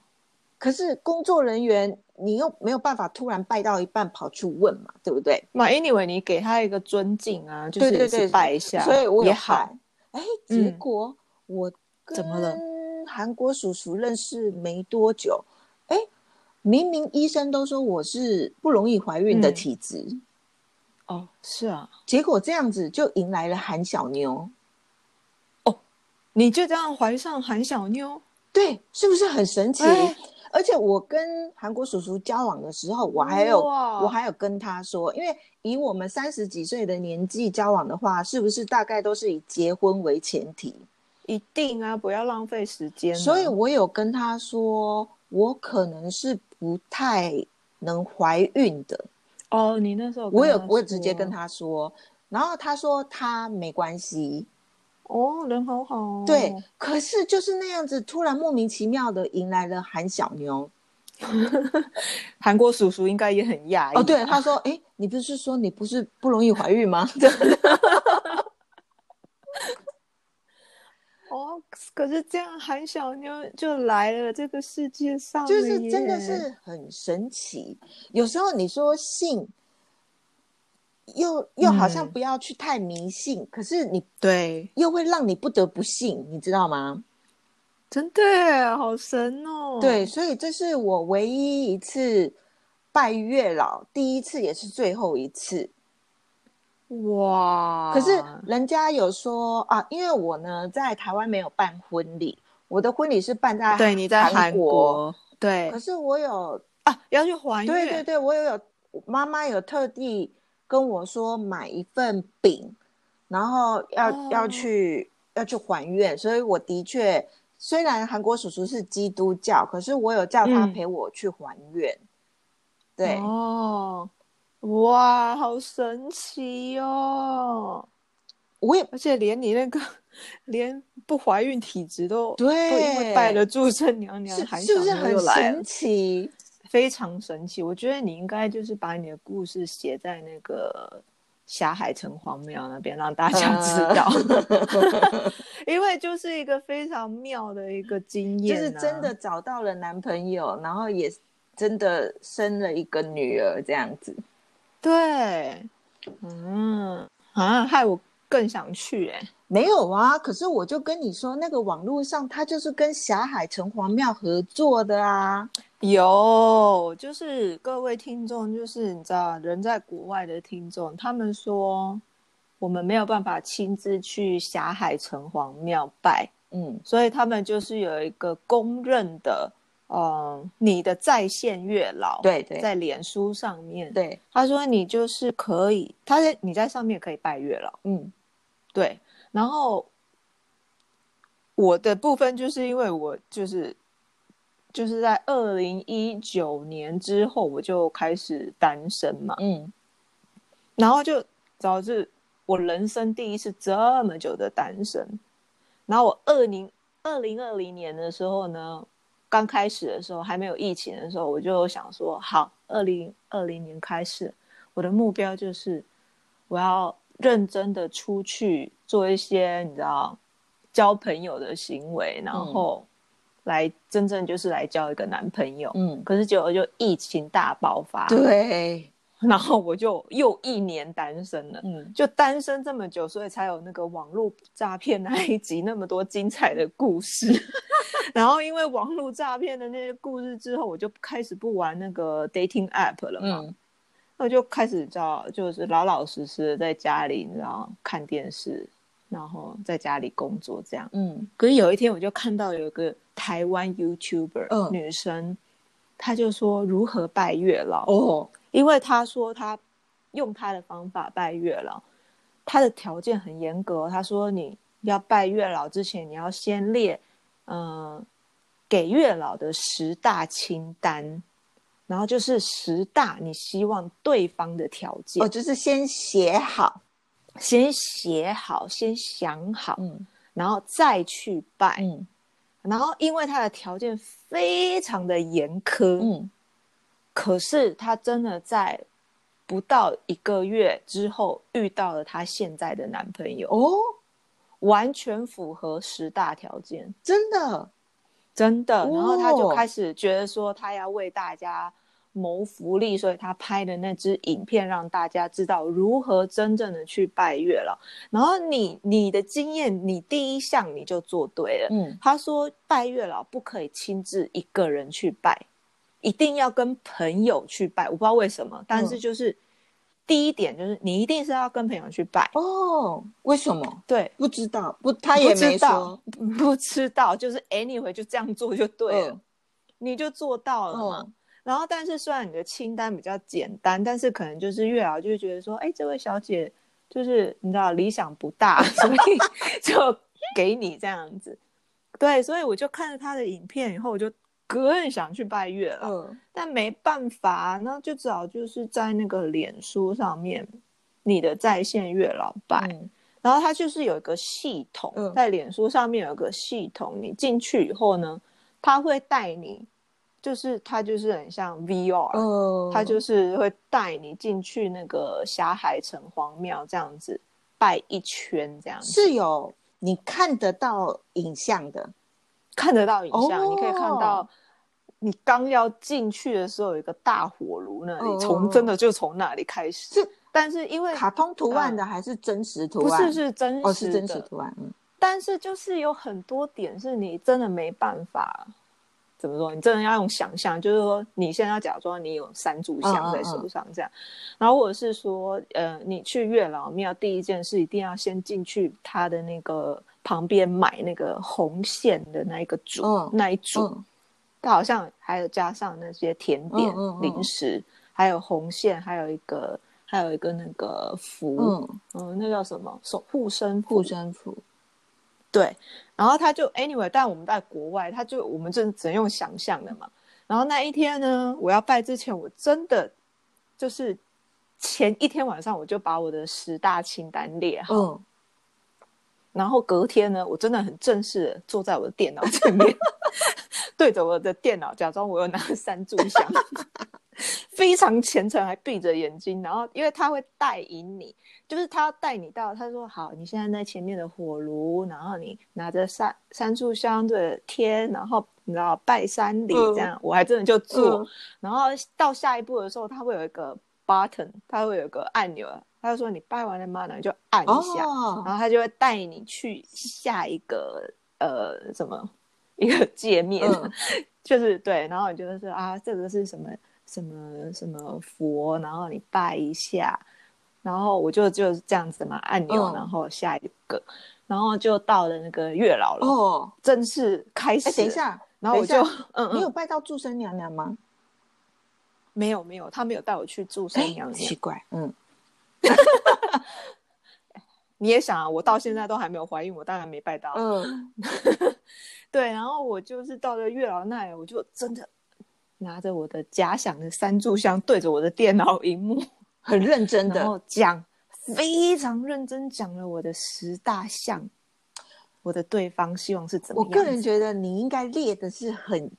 可是工作人员，你又没有办法突然拜到一半跑去问嘛，对不对？嘛，anyway，你给他一个尊敬啊，就是也是对对对，拜一下，所以我也好。。哎，结嗯果我怎么了跟韩国叔叔认识没多久，哎，明明医生都说我是不容易怀孕的嗯体质，哦，是啊，结果这样子就迎来了韩小妞。哦你就这样怀上韩小妞，对，是不是很神奇？哎而且我跟韩国叔叔交往的时候，我还有我还有跟他说，因为以我们三十几岁的年纪交往的话，是不是大概都是以结婚为前提？一定啊，不要浪费时间啊。所以我有跟他说，我可能是不太能怀孕的。哦，你那时候我有我有直接跟，他说，然后他说他没关系，哦，人好好哦，对。可是就是那样子，突然莫名其妙的迎来了韩小妞。韩国叔叔应该也很讶异哦，对，他说，哎，你不是说你不是不容易怀孕吗？哦，可是这样韩小妞就来了这个世界上就是真的是很神奇。有时候你说信，又又好像嗯不要去太迷信，可是你对，又会让你不得不信，你知道吗？真的好神哦。对，，所以这是我唯一一次拜月老，第一次也是最后一次。哇，可是人家有说啊，因为我呢在台湾没有办婚礼，我的婚礼是办在对你在韩韩国，对可是我有啊，要去还对，对对，我有有妈妈有特地跟我说买一份饼，然后要、哦要去要去还愿，所以我的确虽然韩国叔叔是基督教，可是我有叫他嗯陪我去还愿。对，哦，哇，好神奇哦！我也而且连你那个连不怀孕体质都对都因为拜了祝生娘娘，是韩是不是很神奇？非常神奇。我觉得你应该就是把你的故事写在那个霞海城隍庙那边，让大家知道，因为就是一个非常妙的一个经验、啊，是真的找到了男朋友，然后也真的生了一个女儿，这样子。对，嗯啊，害我更想去哎、没有啊，可是我就跟你说，那个网络上他就是跟霞海城隍庙合作的啊。有，就是各位听众，就是你知道，人在国外的听众，他们说我们没有办法亲自去霞海城隍庙拜，嗯，所以他们就是有一个公认的，嗯，你的在线月老，对对在脸书上面，对，他说你就是可以，他在你在上面可以拜月老，嗯对，然后我的部分就是因为我就是就是在二零一九年之后，我就开始单身嘛，嗯，然后就导致我人生第一次这么久的单身。然后我二零二零二零年的时候呢，刚开始的时候还没有疫情的时候，我就想说，好，二零二零年开始，我的目标就是我要认真的出去做一些你知道交朋友的行为，然后来真正就是来交一个男朋友。嗯，可是结果就疫情大爆发，对，然后我就又一年单身了。嗯，就单身这么久，所以才有那个网络诈骗那一集那么多精彩的故事。然后因为网络诈骗的那些故事之后，我就开始不玩那个 dating app 了嘛。嗯，那我就开始知道，就是老老实实的在家里，你知道看电视，然后在家里工作这样。嗯，可是有一天，我就看到有一个台湾 YouTuber、嗯女生，她就说如何拜月老。哦，因为她说她用她的方法拜月老，她的条件很严格哦。他说你要拜月老之前，你要先列，嗯、给月老的十大清单，然后就是十大你希望对方的条件，哦，就是先写好，先写好，先想好，嗯然后再去拜。嗯然后因为他的条件非常的严苛，嗯，可是他真的在不到一个月之后遇到了她现在的男朋友，哦，完全符合十大条件，真的，真的。然后他就哦开始觉得说，他要为大家谋福利，所以他拍的那支影片让大家知道如何真正的去拜月老。然后你你的经验，你第一项你就做对了。嗯他说拜月老不可以亲自一个人去拜，一定要跟朋友去拜。我不知道为什么，但是就是、第一点就是你一定是要跟朋友去拜。哦，为什么？对，不知道，不，他也不没知道说，，不知道，就是 anyway 就这样做就对了，嗯你就做到了嘛。嗯然后，但是虽然你的清单比较简单，但是可能就是月老就会觉得说，哎，这位小姐就是你知道理想不大，所以 就给你这样子。对，所以我就看了他的影片以后，我就更想去拜月老，嗯但没办法，那就只好就是在那个脸书上面，你的在线月老拜。嗯然后它就是有一个系统，嗯在脸书上面有个系统，你进去以后呢，它会带你，就是它就是很像 VR，、呃，它就是会带你进去那个霞海城隍庙这样子拜一圈，这样子是有你看得到影像的，看得到影像，哦你可以看到。你刚要进去的时候，有一个大火炉那里，哦从真的就从那里开始。是但是因为卡通图案的还是真实图案不案？是是真实哦，是真实图案，嗯但是就是有很多点是你真的没办法，怎么说？你真的要用想象，就是说你现在要假装你有三炷香在手上这样，然后或者是说，呃，你去月老庙第一件事一定要先进去他的那个旁边买那个红线的那一个组、嗯那一组，嗯。它好像还有加上那些甜点、零食，还有红线，还有一个还有一个那个符，嗯，嗯那叫什么？守护身护身符，对，然后他就 anyway，但我们在国外，他就我们就只能用想象的嘛。然后那一天呢，我要拜之前，我真的就是前一天晚上我就把我的十大清单列好，嗯，然后隔天呢，我真的很正式的坐在我的电脑前面，对着我的电脑，假装我有拿三炷香，非常虔诚，还闭着眼睛。然后因为他会带引你，就是他要带你到，他说好，你现在在前面的火炉，然后你拿着三三炷香对天，然后你知道拜山礼嗯这样，我还真的就做。嗯然后到下一步的时候，他会有一个 button，他会有一个按钮，他就说你拜完了吗？然后你就按一下。哦，然后他就会带你去下一个呃什么 一个界面，嗯 就是对，然后你就是说啊，这个是什么什么什么佛，然后你拜一下，然后我就就是这样子嘛，按钮，嗯然后下一个，然后就到了那个月老了，哦，正式开始。哎，等一，下，然后我就 嗯嗯，你有拜到祝生娘娘吗？没有没有，他没有带我去祝生哎娘娘奇。怪，嗯，你也想啊，我到现在都还没有怀孕，我当然没拜到。嗯 对，然后我就是到了月老那里，我就真的拿着我的假想的三炷香，对着我的电脑荧幕，很认真的然后讲，非常认真讲了我的十大项，我的对方希望是怎么样？我个人觉得你应该列的是很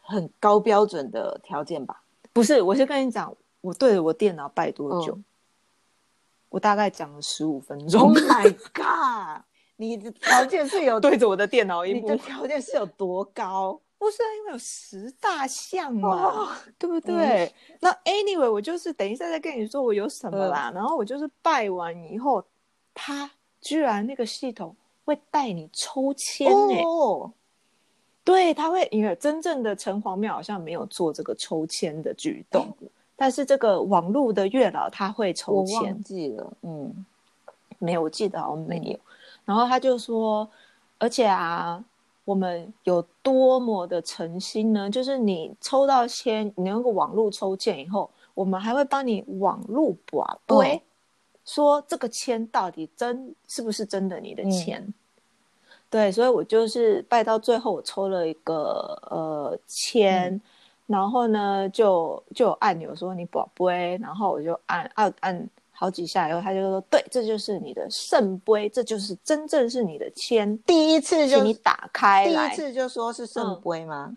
很高标准的条件吧？不是，我是跟你讲，我对着我电脑拜多久？我大概讲了十五分钟。Oh my god！你的条件是有对着我的电脑荧幕你的，条件是有多高？不是啊因为有十大项嘛，哦对不对？那 anyway，我就是等一下再跟你说我有什么啦。嗯然后我就是拜完以后，他居然那个系统会带你抽签呢、哦，对，他会，因为真正的城隍庙好像没有做这个抽签的举动，但是这个网络的月老他会抽签忘，记了，嗯，没有，我记得好像没有。然后他就说，而且啊，我们有多么的诚心呢？就是你抽到签，你那个网络抽签以后，我们还会帮你网络把对，哦说这个签到底真是不是真的你的签。对，所以我就是拜到最后，我抽了一个呃签，然后呢就就有按钮说你宝贝，然后我就按按按好几下以后，他就说对，这就是你的圣杯，这就是真正是你的签，第一次就你打开第。一次就说是圣杯吗？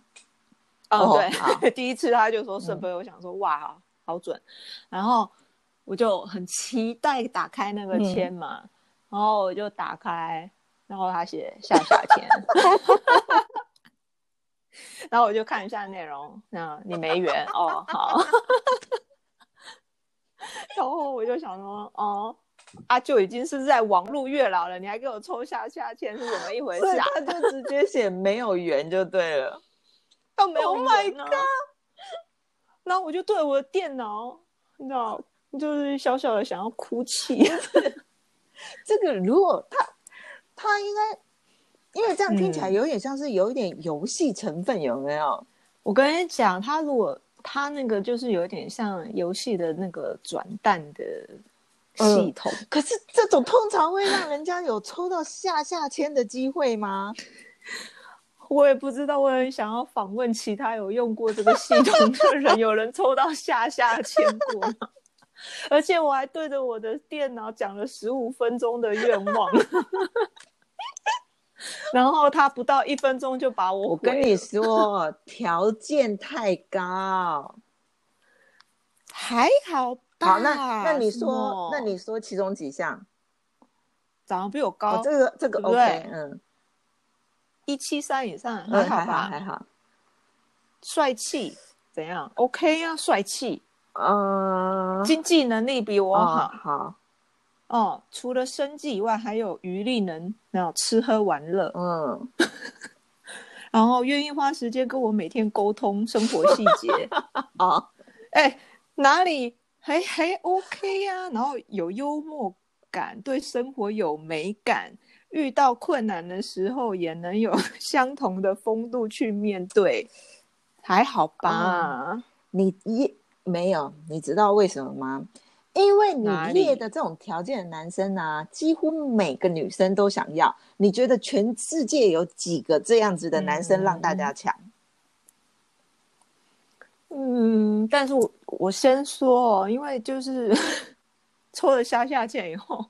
哦，哦对，第一次他就说圣杯，我想说哇，好好准，然后我就很期待打开那个签嘛，然后我就打开，然后他写下下签 然后我就看一下内容，那你没缘哦，好，然后我就想说，哦。啊，就已经是在网络月老了，你还给我抽下下签是怎么一回事啊？他就直接写没有缘就对了。都没有 Oh 啊然后我就对我的电脑，你知道，就是小小的想要哭泣。这个如果他他应该，因为这样听起来嗯有点像是有一点游戏成分，有没有？我跟你讲，他如果他那个就是有点像游戏的那个转蛋的系统，可是这种通常会让人家有抽到下下签的机会吗？我也不知道。我很想要访问其他有用过这个系统的人，有人抽到下下签过吗？而且我还对着我的电脑讲了十五分钟的愿望，然后他不到一分钟就把我我跟你说，条件太高。还好吧。好，那那你什说，那你说其中几项？长得比我高哦，，这个这个 OK，对嗯，一七三以上，嗯还好吧？还好。帅气怎样？OK 啊，帅气，嗯，经济能力比我哦好好，哦。除了生计以外，还有余力能，吃喝玩乐，嗯，然后愿意花时间跟我每天沟通生活细节。哦，哎，哪里还还 OK 呀、然后有幽默感，对生活有美感，遇到困难的时候也能有 相同的风度去面对，还好吧？你一没有，你知道为什么吗？因为你列的这种条件的男生啊，几乎每个女生都想要。你觉得全世界有几个这样子的男生让大家抢？嗯，但是我我先说哦，因为就是 抽了下下签以后，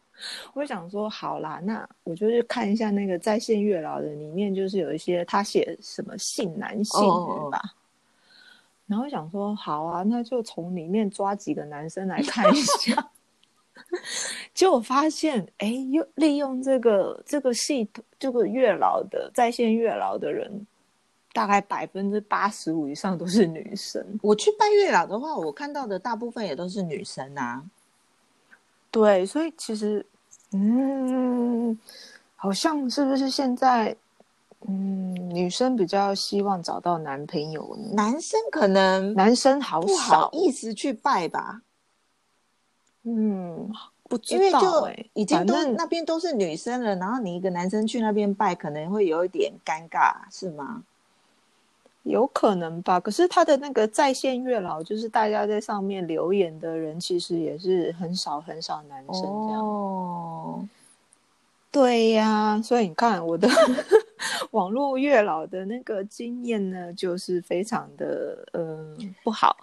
我想说，好啦，那我就去看一下那个在线月老的里面，就是有一些他写什么性男性人吧。然后想说，好啊，那就从里面抓几个男生来看一下。结果发现，哎，又利用这个这个系统，这个月老的在线月老的人，大概百分之八十五以上都是女生。我去拜月老的话，我看到的大部分也都是女生啊。对，所以其实，嗯，好像是不是现在，嗯，女生比较希望找到男朋友？男生可能男生好不少好，意思去拜吧，嗯，不知因为就道哎、已经都那边都是女生了，然后你一个男生去那边拜，可能会有一点尴尬，是吗？有可能吧。可是他的那个在线月老，就是大家在上面留言的人，其实也是很少很少男生这样。哦，对呀，所以你看我的网络月老的那个经验呢，就是非常的呃不好。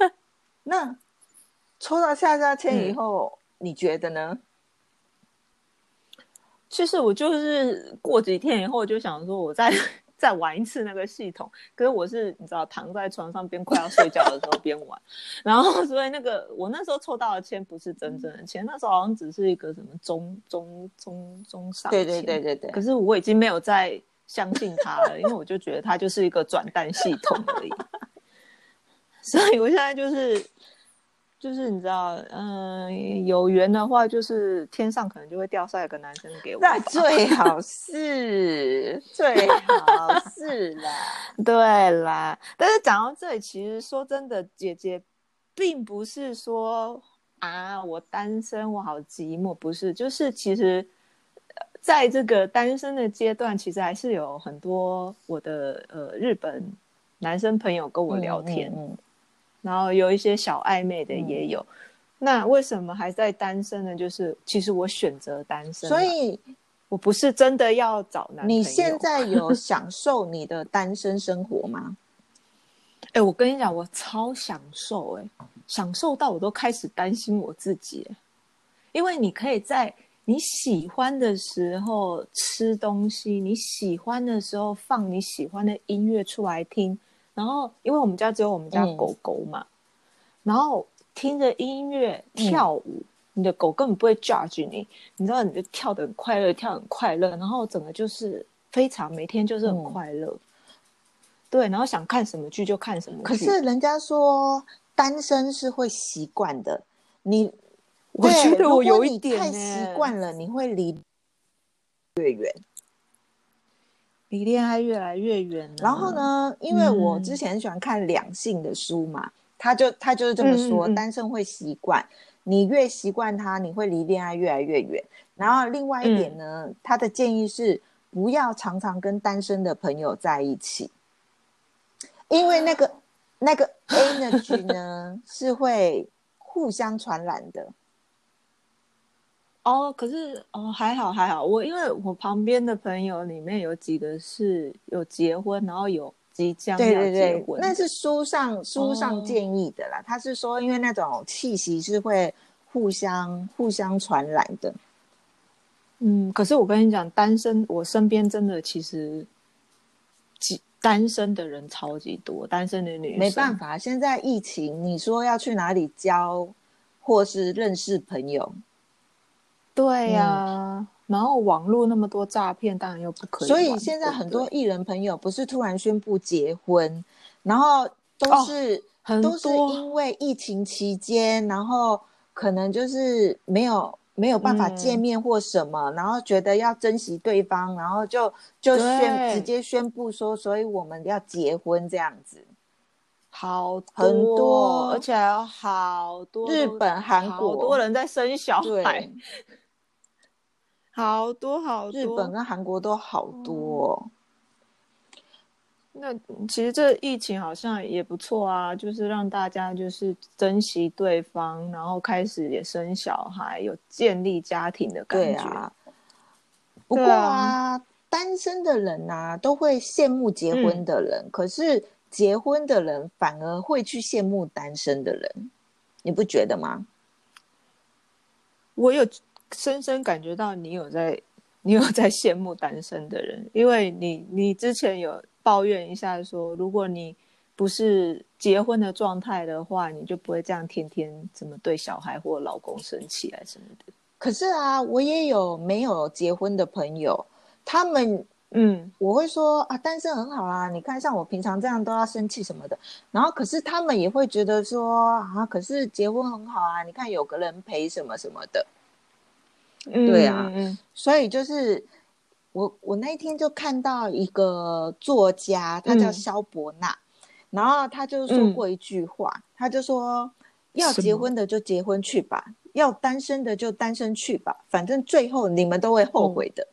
那抽到下下签以后，你觉得呢？其实我就是过几天以后我就想说，我再再玩一次那个系统。可是我是你知道，躺在床上边快要睡觉的时候边玩，然后所以那个我那时候抽到的签不是真正的签，那时候好像只是一个什么中中中中上对对对对对。可是我已经没有再相信它了，因为我就觉得它就是一个转蛋系统而已。所以我现在就是。就是你知道，嗯，有缘的话，就是天上可能就会掉下一个男生给我。那最 好是，最好是啦，对啦。但是讲到这里，其实说真的，姐姐并不是说啊，我单身，我好寂寞，不是。就是其实，在这个单身的阶段，其实还是有很多我的呃日本男生朋友跟我聊天。然后有一些小暧昧的也有，那为什么还在单身呢？就是其实我选择单身，所以我不是真的要找男朋友。你现在有享受你的单身生活吗？哎，我跟你讲，我超享受，哎，享受到我都开始担心我自己，因为你可以在你喜欢的时候吃东西，你喜欢的时候放你喜欢的音乐出来听。然后，因为我们家只有我们家狗狗嘛，然后听着音乐跳舞，你的狗根本不会 judge 你，你知道，你就跳的很快乐，跳很快乐，然后整个就是非常每天就是很快乐，对，然后想看什么剧就看什么剧。可是人家说单身是会习惯的，你我觉得我有一点太习惯了，你会离越远。离恋爱越来越远，然后呢？因为我之前喜欢看两性的书嘛，他就他就是这么说：单身会习惯，你越习惯他，你会离恋爱越来越远。然后另外一点呢，他的建议是不要常常跟单身的朋友在一起，因为那个那个 energy 呢 是会互相传染的。哦，可是哦，还好还好，我因为我旁边的朋友里面有几个是有结婚，然后有即将要结婚，那是书上书上建议的啦。他是说，因为那种气息是会互相互相传染的。嗯，可是我跟你讲，单身我身边真的其实，单身的人超级多，单身的女生没办法。现在疫情，你说要去哪里交或是认识朋友？对呀，然后网络那么多诈骗，当然又不可以。所以现在很多艺人朋友不是突然宣布结婚，然后都是都是因为疫情期间，然后可能就是没有没有办法见面或什么，然后觉得要珍惜对方，然后就就宣直接宣布说，所以我们要结婚这样子。好很多，而且还有好多日本、韩国好多人在生小孩。好多好多，日本跟韩国都好多。那其实这疫情好像也不错啊，就是让大家就是珍惜对方，然后开始也生小孩，有建立家庭的感觉。不过啊，单身的人呐都会羡慕结婚的人，可是结婚的人反而会去羡慕单身的人，你不觉得吗？我有。深深感觉到你有在，你有在羡慕单身的人，因为你你之前有抱怨一下说，如果你不是结婚的状态的话，你就不会这样天天怎么对小孩或老公生气啊什么的。可是啊，我也有没有结婚的朋友，他们嗯，我会说啊，单身很好啊，你看像我平常这样都要生气什么的，然后可是他们也会觉得说啊，可是结婚很好啊，你看有个人陪什么什么的。对啊，所以就是我我那一天就看到一个作家，他叫肖伯纳，然后他就说过一句话，他就说要结婚的就结婚去吧，要单身的就单身去吧，反正最后你们都会后悔的。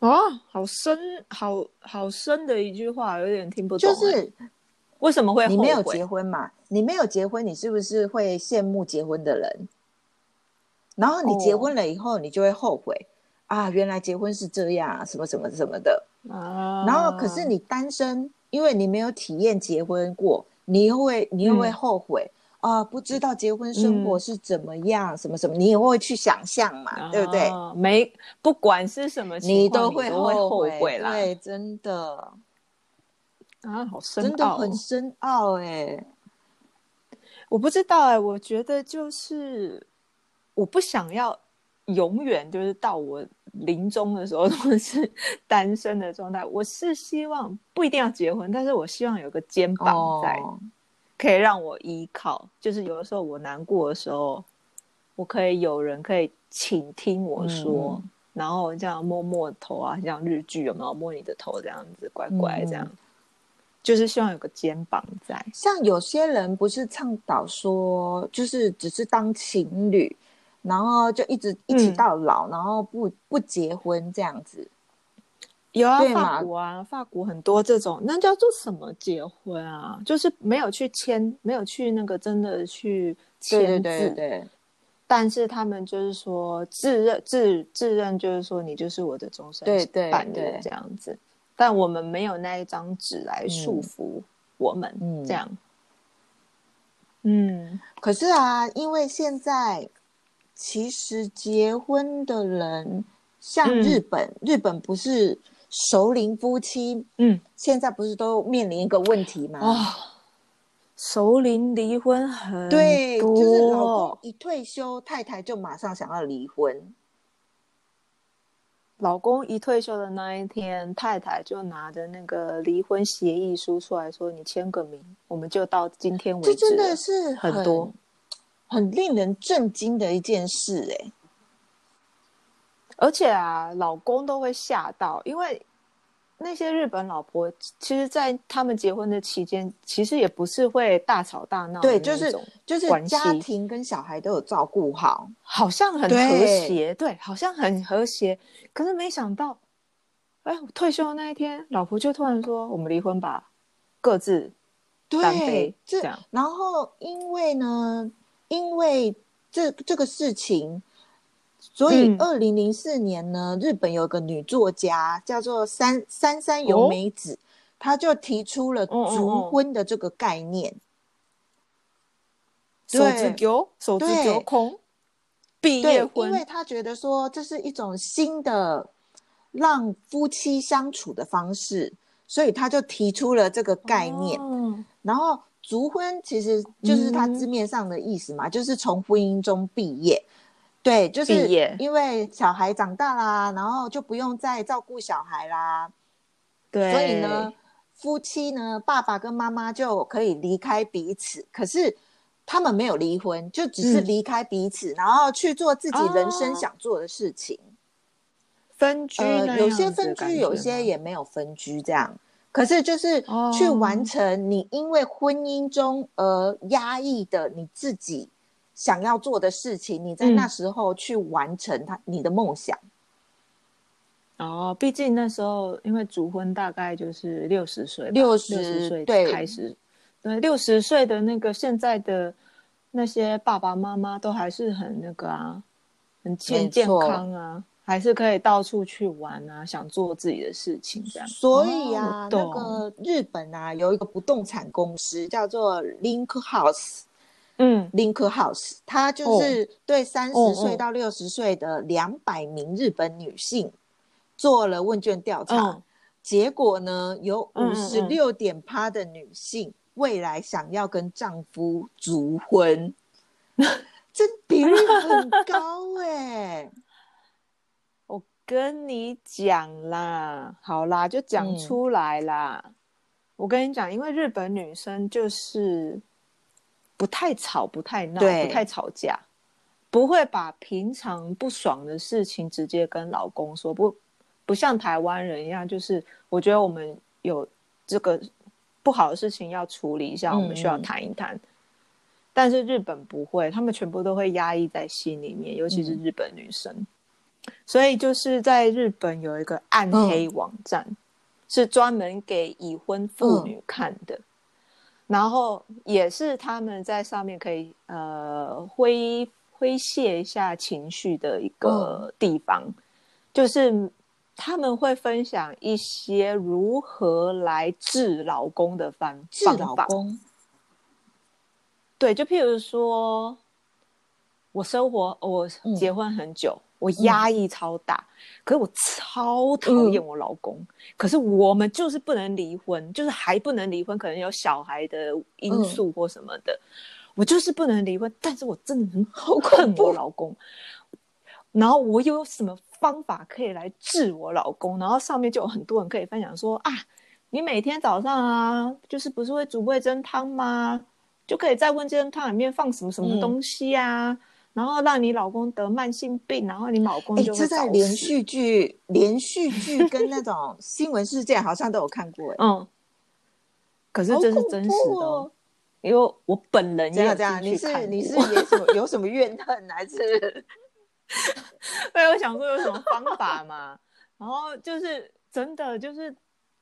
哦，好深，好好深的一句话，有点听不懂。就是为什么会你没有结婚嘛？你没有结婚，你是不是会羡慕结婚的人？然后你结婚了以后，你就会后悔啊，原来结婚是这样，什么什么什么的啊。然后可是你单身，因为你没有体验结婚过，你又会你又会后悔啊，不知道结婚生活是怎么样，什么什么，你也会去想象嘛，对不对？没，不管是什么，你都会后悔啦。对，真的啊，好深奥，真的很深奥哎。我不知道哎，我觉得就是我不想要永远就是到我临终的时候都是 单身的状态。我是希望不一定要结婚，但是我希望有个肩膀在，可以让我依靠。就是有的时候我难过的时候，我可以有人可以倾听我说，然后这样摸摸头啊，像日剧有没有摸你的头这样子，乖乖这样。就是希望有个肩膀在，像有些人不是倡导说，就是只是当情侣，然后就一直一起到老，然后不不结婚这样子。有啊，法国啊，法国很多这种，那叫做什么结婚啊？就是没有去签，没有去那个真的去签字，对。但是他们就是说自认自自认，就是说你就是我的终身伴侣这样子。但我们没有那一张纸来束缚我们，这样。嗯，可是啊，因为现在其实结婚的人，像日本，日本不是熟龄夫妻，嗯，现在不是都面临一个问题吗？啊，熟龄离婚很对，就是老公一退休，太太就马上想要离婚。老公一退休的那一天，太太就拿着那个离婚协议书出来说：“你签个名，我们就到今天为止。”这真的是很多很令人震惊的一件事哎！而且啊，老公都会吓到，因为。那些日本老婆，其实，在他们结婚的期间，其实也不是会大吵大闹，对，就是就是家庭跟小孩都有照顾好，好像很和谐，对，好像很和谐。可是没想到，哎，退休的那一天，老婆就突然说：“我们离婚吧，各自单飞。”这样，然后因为呢，因为这这个事情。所以，二零零四年呢，日本有个女作家叫做三三三由美子，她就提出了族婚的这个概念。手指丢，手指丢空，毕业婚，因为她觉得说这是一种新的让夫妻相处的方式，所以她就提出了这个概念。然后，族婚其实就是它字面上的意思嘛，就是从婚姻中毕业。对，就是因为小孩长大啦，然后就不用再照顾小孩啦。对，所以呢，夫妻呢，爸爸跟妈妈就可以离开彼此。可是他们没有离婚，就只是离开彼此，然后去做自己人生想做的事情。分居，有些分居，有些也没有分居，这样。可是就是去完成你因为婚姻中而压抑的你自己。想要做的事情，你在那时候去完成他你的梦想。哦，毕竟那时候因为主婚大概就是六十岁，六十岁对开始，对六十岁的那个现在的那些爸爸妈妈都还是很那个啊，很健健康啊，还是可以到处去玩啊，想做自己的事情这样。所以啊，那个日本啊有一个不动产公司叫做 Link House。嗯，Link House，它就是对三十岁到六十岁的两百名日本女性做了问卷调查，结果呢，有五十六点趴的女性未来想要跟丈夫足婚，这比率很高哎！我跟你讲啦，好啦，就讲出来啦。我跟你讲，因为日本女生就是。不太吵，不太闹，不太吵架，不会把平常不爽的事情直接跟老公说，不不像台湾人一样，就是我觉得我们有这个不好的事情要处理一下，我们需要谈一谈。但是日本不会，他们全部都会压抑在心里面，尤其是日本女生。所以就是在日本有一个暗黑网站，是专门给已婚妇女看的。然后也是他们在上面可以呃挥挥泄一下情绪的一个地方，就是他们会分享一些如何来治老公的方治老公。对，就譬如说，我生活我结婚很久。我压抑超大，可是我超讨厌我老公。可是我们就是不能离婚，就是还不能离婚，可能有小孩的因素或什么的，我就是不能离婚。但是我真的很好恨我老公。然后我有什么方法可以来治我老公？然后上面就有很多人可以分享说啊，你每天早上啊，就是不是会煮味噌汤吗？就可以在味噌汤里面放什么什么东西啊？然后让你老公得慢性病，然后你老公就会这在连续剧、连续剧跟那种新闻事件好像都有看过哎。嗯，可是这是真实的，因为我本人也有这样。你是你是有什么有什么怨恨还是？对，我想说有什么方法嘛？然后就是真的就是，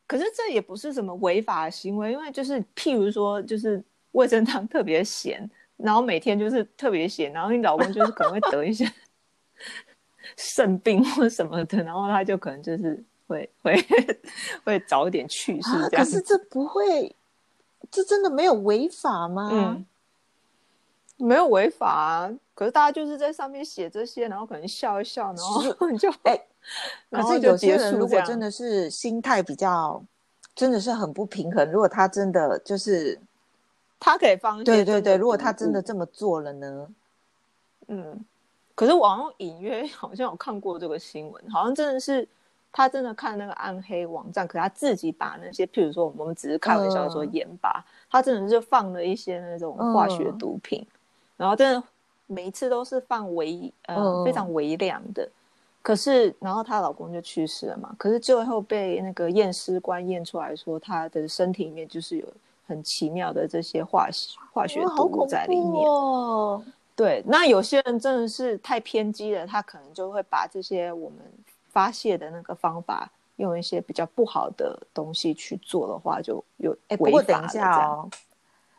可是这也不是什么违法行为，因为就是譬如说，就是味噌汤特别咸。然后每天就是特别闲，然后你老公就是可能会得一些 肾病或什么的，然后他就可能就是会会会早一点去世这样。可是这不会，这真的没有违法吗？嗯，没有违法啊。可是大家就是在上面写这些，然后可能笑一笑，然后你 就哎，可是有些人如果真的是心态比较，真的是很不平衡，如果他真的就是。他可以放对对对，如果他真的这么做了呢？嗯，可是我好像隐约好像有看过这个新闻，好像真的是他真的看那个暗黑网站，可他自己把那些，譬如说我们只是开玩笑说盐巴，他真的就放了一些那种化学毒品，然后真的每一次都是放微呃非常微量的，可是然后她老公就去世了嘛，可是最后被那个验尸官验出来说，他的身体里面就是有。很奇妙的这些化化学毒物在里面。对，那有些人真的是太偏激了，他可能就会把这些我们发泄的那个方法，用一些比较不好的东西去做的话，就有哎。不过等一下哦，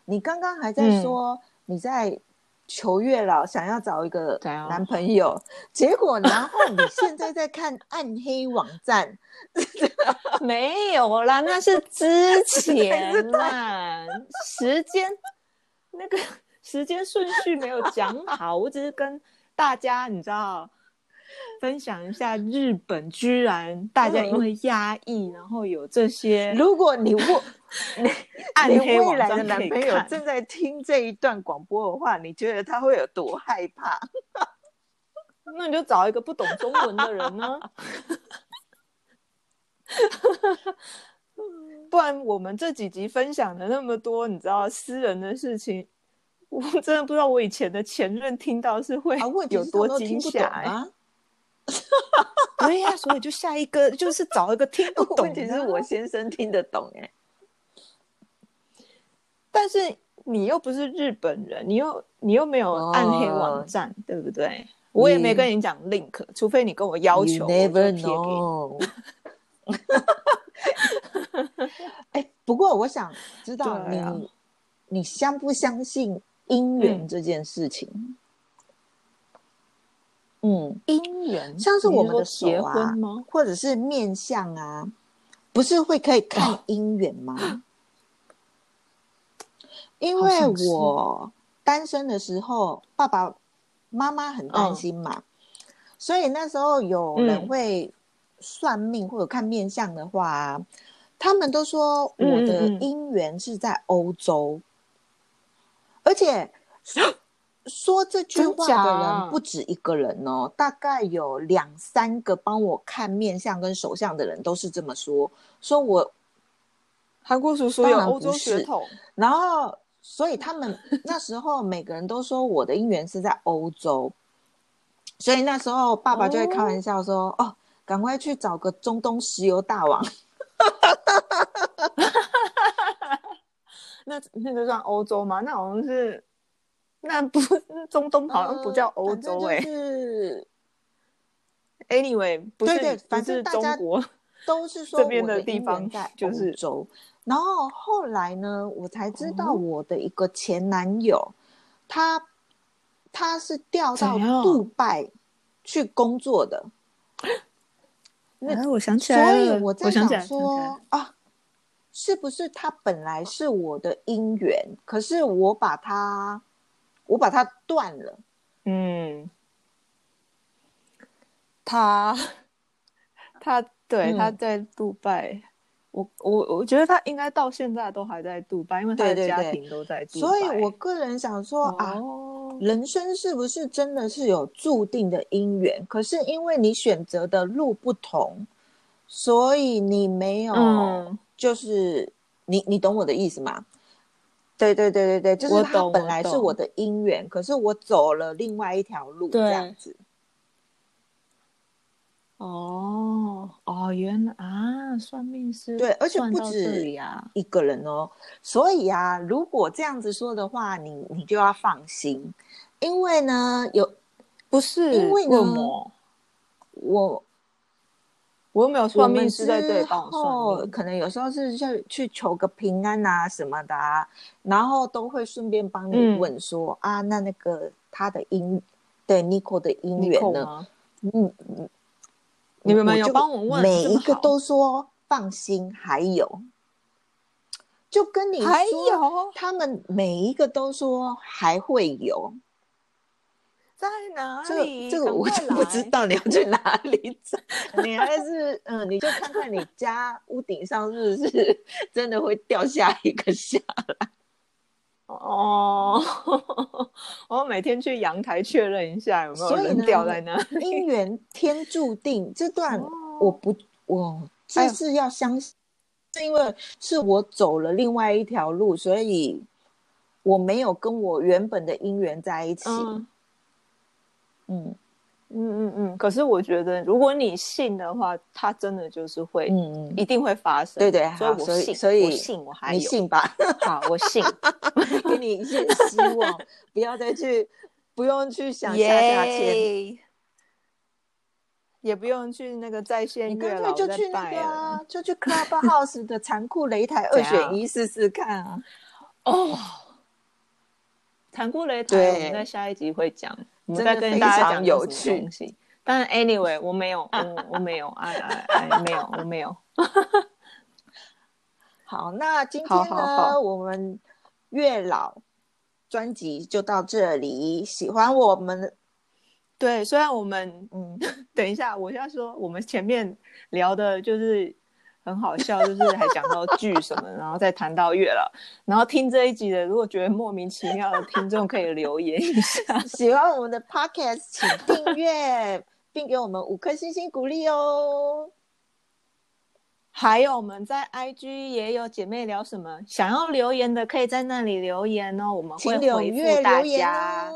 你刚刚还在说你在。求月老想要找一个男朋友，结果然后你现在在看暗黑网站，没有啦，那是之前啦，时间那个时间顺序没有讲好，我只是跟大家你知道。分享一下日本，居然大家因为压抑，然后有这些。如果你问 你未来的男朋友正在听这一段广播的话，你觉得他会有多害怕？那你就找一个不懂中文的人呢。不然我们这几集分享的那么多，你知道私人的事情，我真的不知道我以前的前任听到是会有多惊吓啊。对呀，所以就下一个就是找一个听不 懂。问题是我先生听得懂哎，但是你又不是日本人，你又你又没有暗黑网站，对不对？我也没跟你讲 link，除非你跟我要求。Never know。哎，不过我想知道你，你相不相信姻缘这件事情？嗯，姻缘像是我们的结婚吗？或者是面相啊？不是会可以看姻缘吗？因为我单身的时候，爸爸妈妈很担心嘛，所以那时候有人会算命或者看面相的话，他们都说我的姻缘是在欧洲，而且。说这句话的人不止一个人哦，大概有两三个帮我看面相跟手相的人都是这么说。说我韩国叔叔有欧洲血统，然后所以他们 那时候每个人都说我的姻缘是在欧洲，所以那时候爸爸就会开玩笑说：“哦，赶快去找个中东石油大王。”那那就算欧洲吗？那好像是。那不中东好像不叫欧洲哎，是 anyway 不是，反正中国都是 说这边的地方在就是欧洲。然后后来呢，我才知道我的一个前男友，他他是调到杜拜去工作的。那我想起来了，所以我在想说啊，是不是他本来是我的姻缘，可是我把它，我把它断了。嗯，他，他对他在杜拜，我我我觉得他应该到现在都还在杜拜，因为他的家庭都在杜拜。所以我个人想说啊。人生是不是真的是有注定的姻缘？可是因为你选择的路不同，所以你没有，就是你你懂我的意思吗？对对对对对，就是他本来是我的姻缘，可是我走了另外一条路，这样子。哦哦，原来啊，算命师对，而且不止呀一个人哦。所以啊，如果这样子说的话，你你就要放心，因为呢，有不是因为呢，我我又没有算命师在对帮我算命，可能有时候是去去求个平安啊什么的啊，然后都会顺便帮你问说啊，那那个他的姻对 Nico 的姻缘呢？嗯嗯。你们有帮我问，每一个都说放心，还有，就跟你说，他们每一个都说还会有，在哪里？这个我就不知道你要去哪里找，你还是嗯，你就看看你家屋顶上是不是真的会掉下一个下来。哦，我每天去阳台确认一下有没有人掉在那。姻缘天注定，这段我不，我这是要相信，是因为是我走了另外一条路，所以我没有跟我原本的姻缘在一起。嗯。嗯嗯嗯，可是我觉得，如果你信的话，它真的就是会，嗯嗯，一定会发生。对对，所以我信，所以我信，我还你信吧。好，我信，给你一些希望，不要再去，不用去想下下签，也不用去那个在线月老就去那个，就去 Clubhouse 的残酷擂台 二选一试试看啊。哦，残酷擂台，我们在下一集会讲。我们在跟大家讲有趣东西，但 anyway 我没有，我我没有，哎哎哎，没有，我没有。好，那今天呢，我们月老专辑就到这里。喜欢我们，对，虽然我们，嗯，等一下，我要说，我们前面聊的就是。很好笑，就是还讲到剧什么，然后再谈到月了。然后听这一集的，如果觉得莫名其妙的听众，可以留言一下。喜欢我们的 podcast，请订阅并给我们五颗星星鼓励哦。还有我们在 IG 也有姐妹聊什么，想要留言的可以在那里留言哦，我们会回复大家。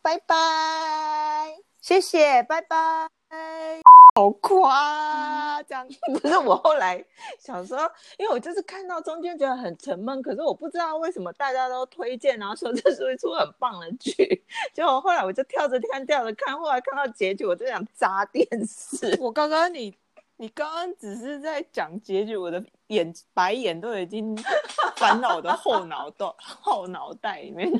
拜拜，谢谢，拜拜。好夸张！不是我后来想说，因为我就是看到中间觉得很沉闷，可是我不知道为什么大家都推荐，然后说这是一出很棒的剧。结果后来我就跳着看，跳着看，后来看到结局，我就想砸电视。我刚刚你你刚刚只是在讲结局，我的眼白眼都已经翻到我的后脑袋后脑袋里面。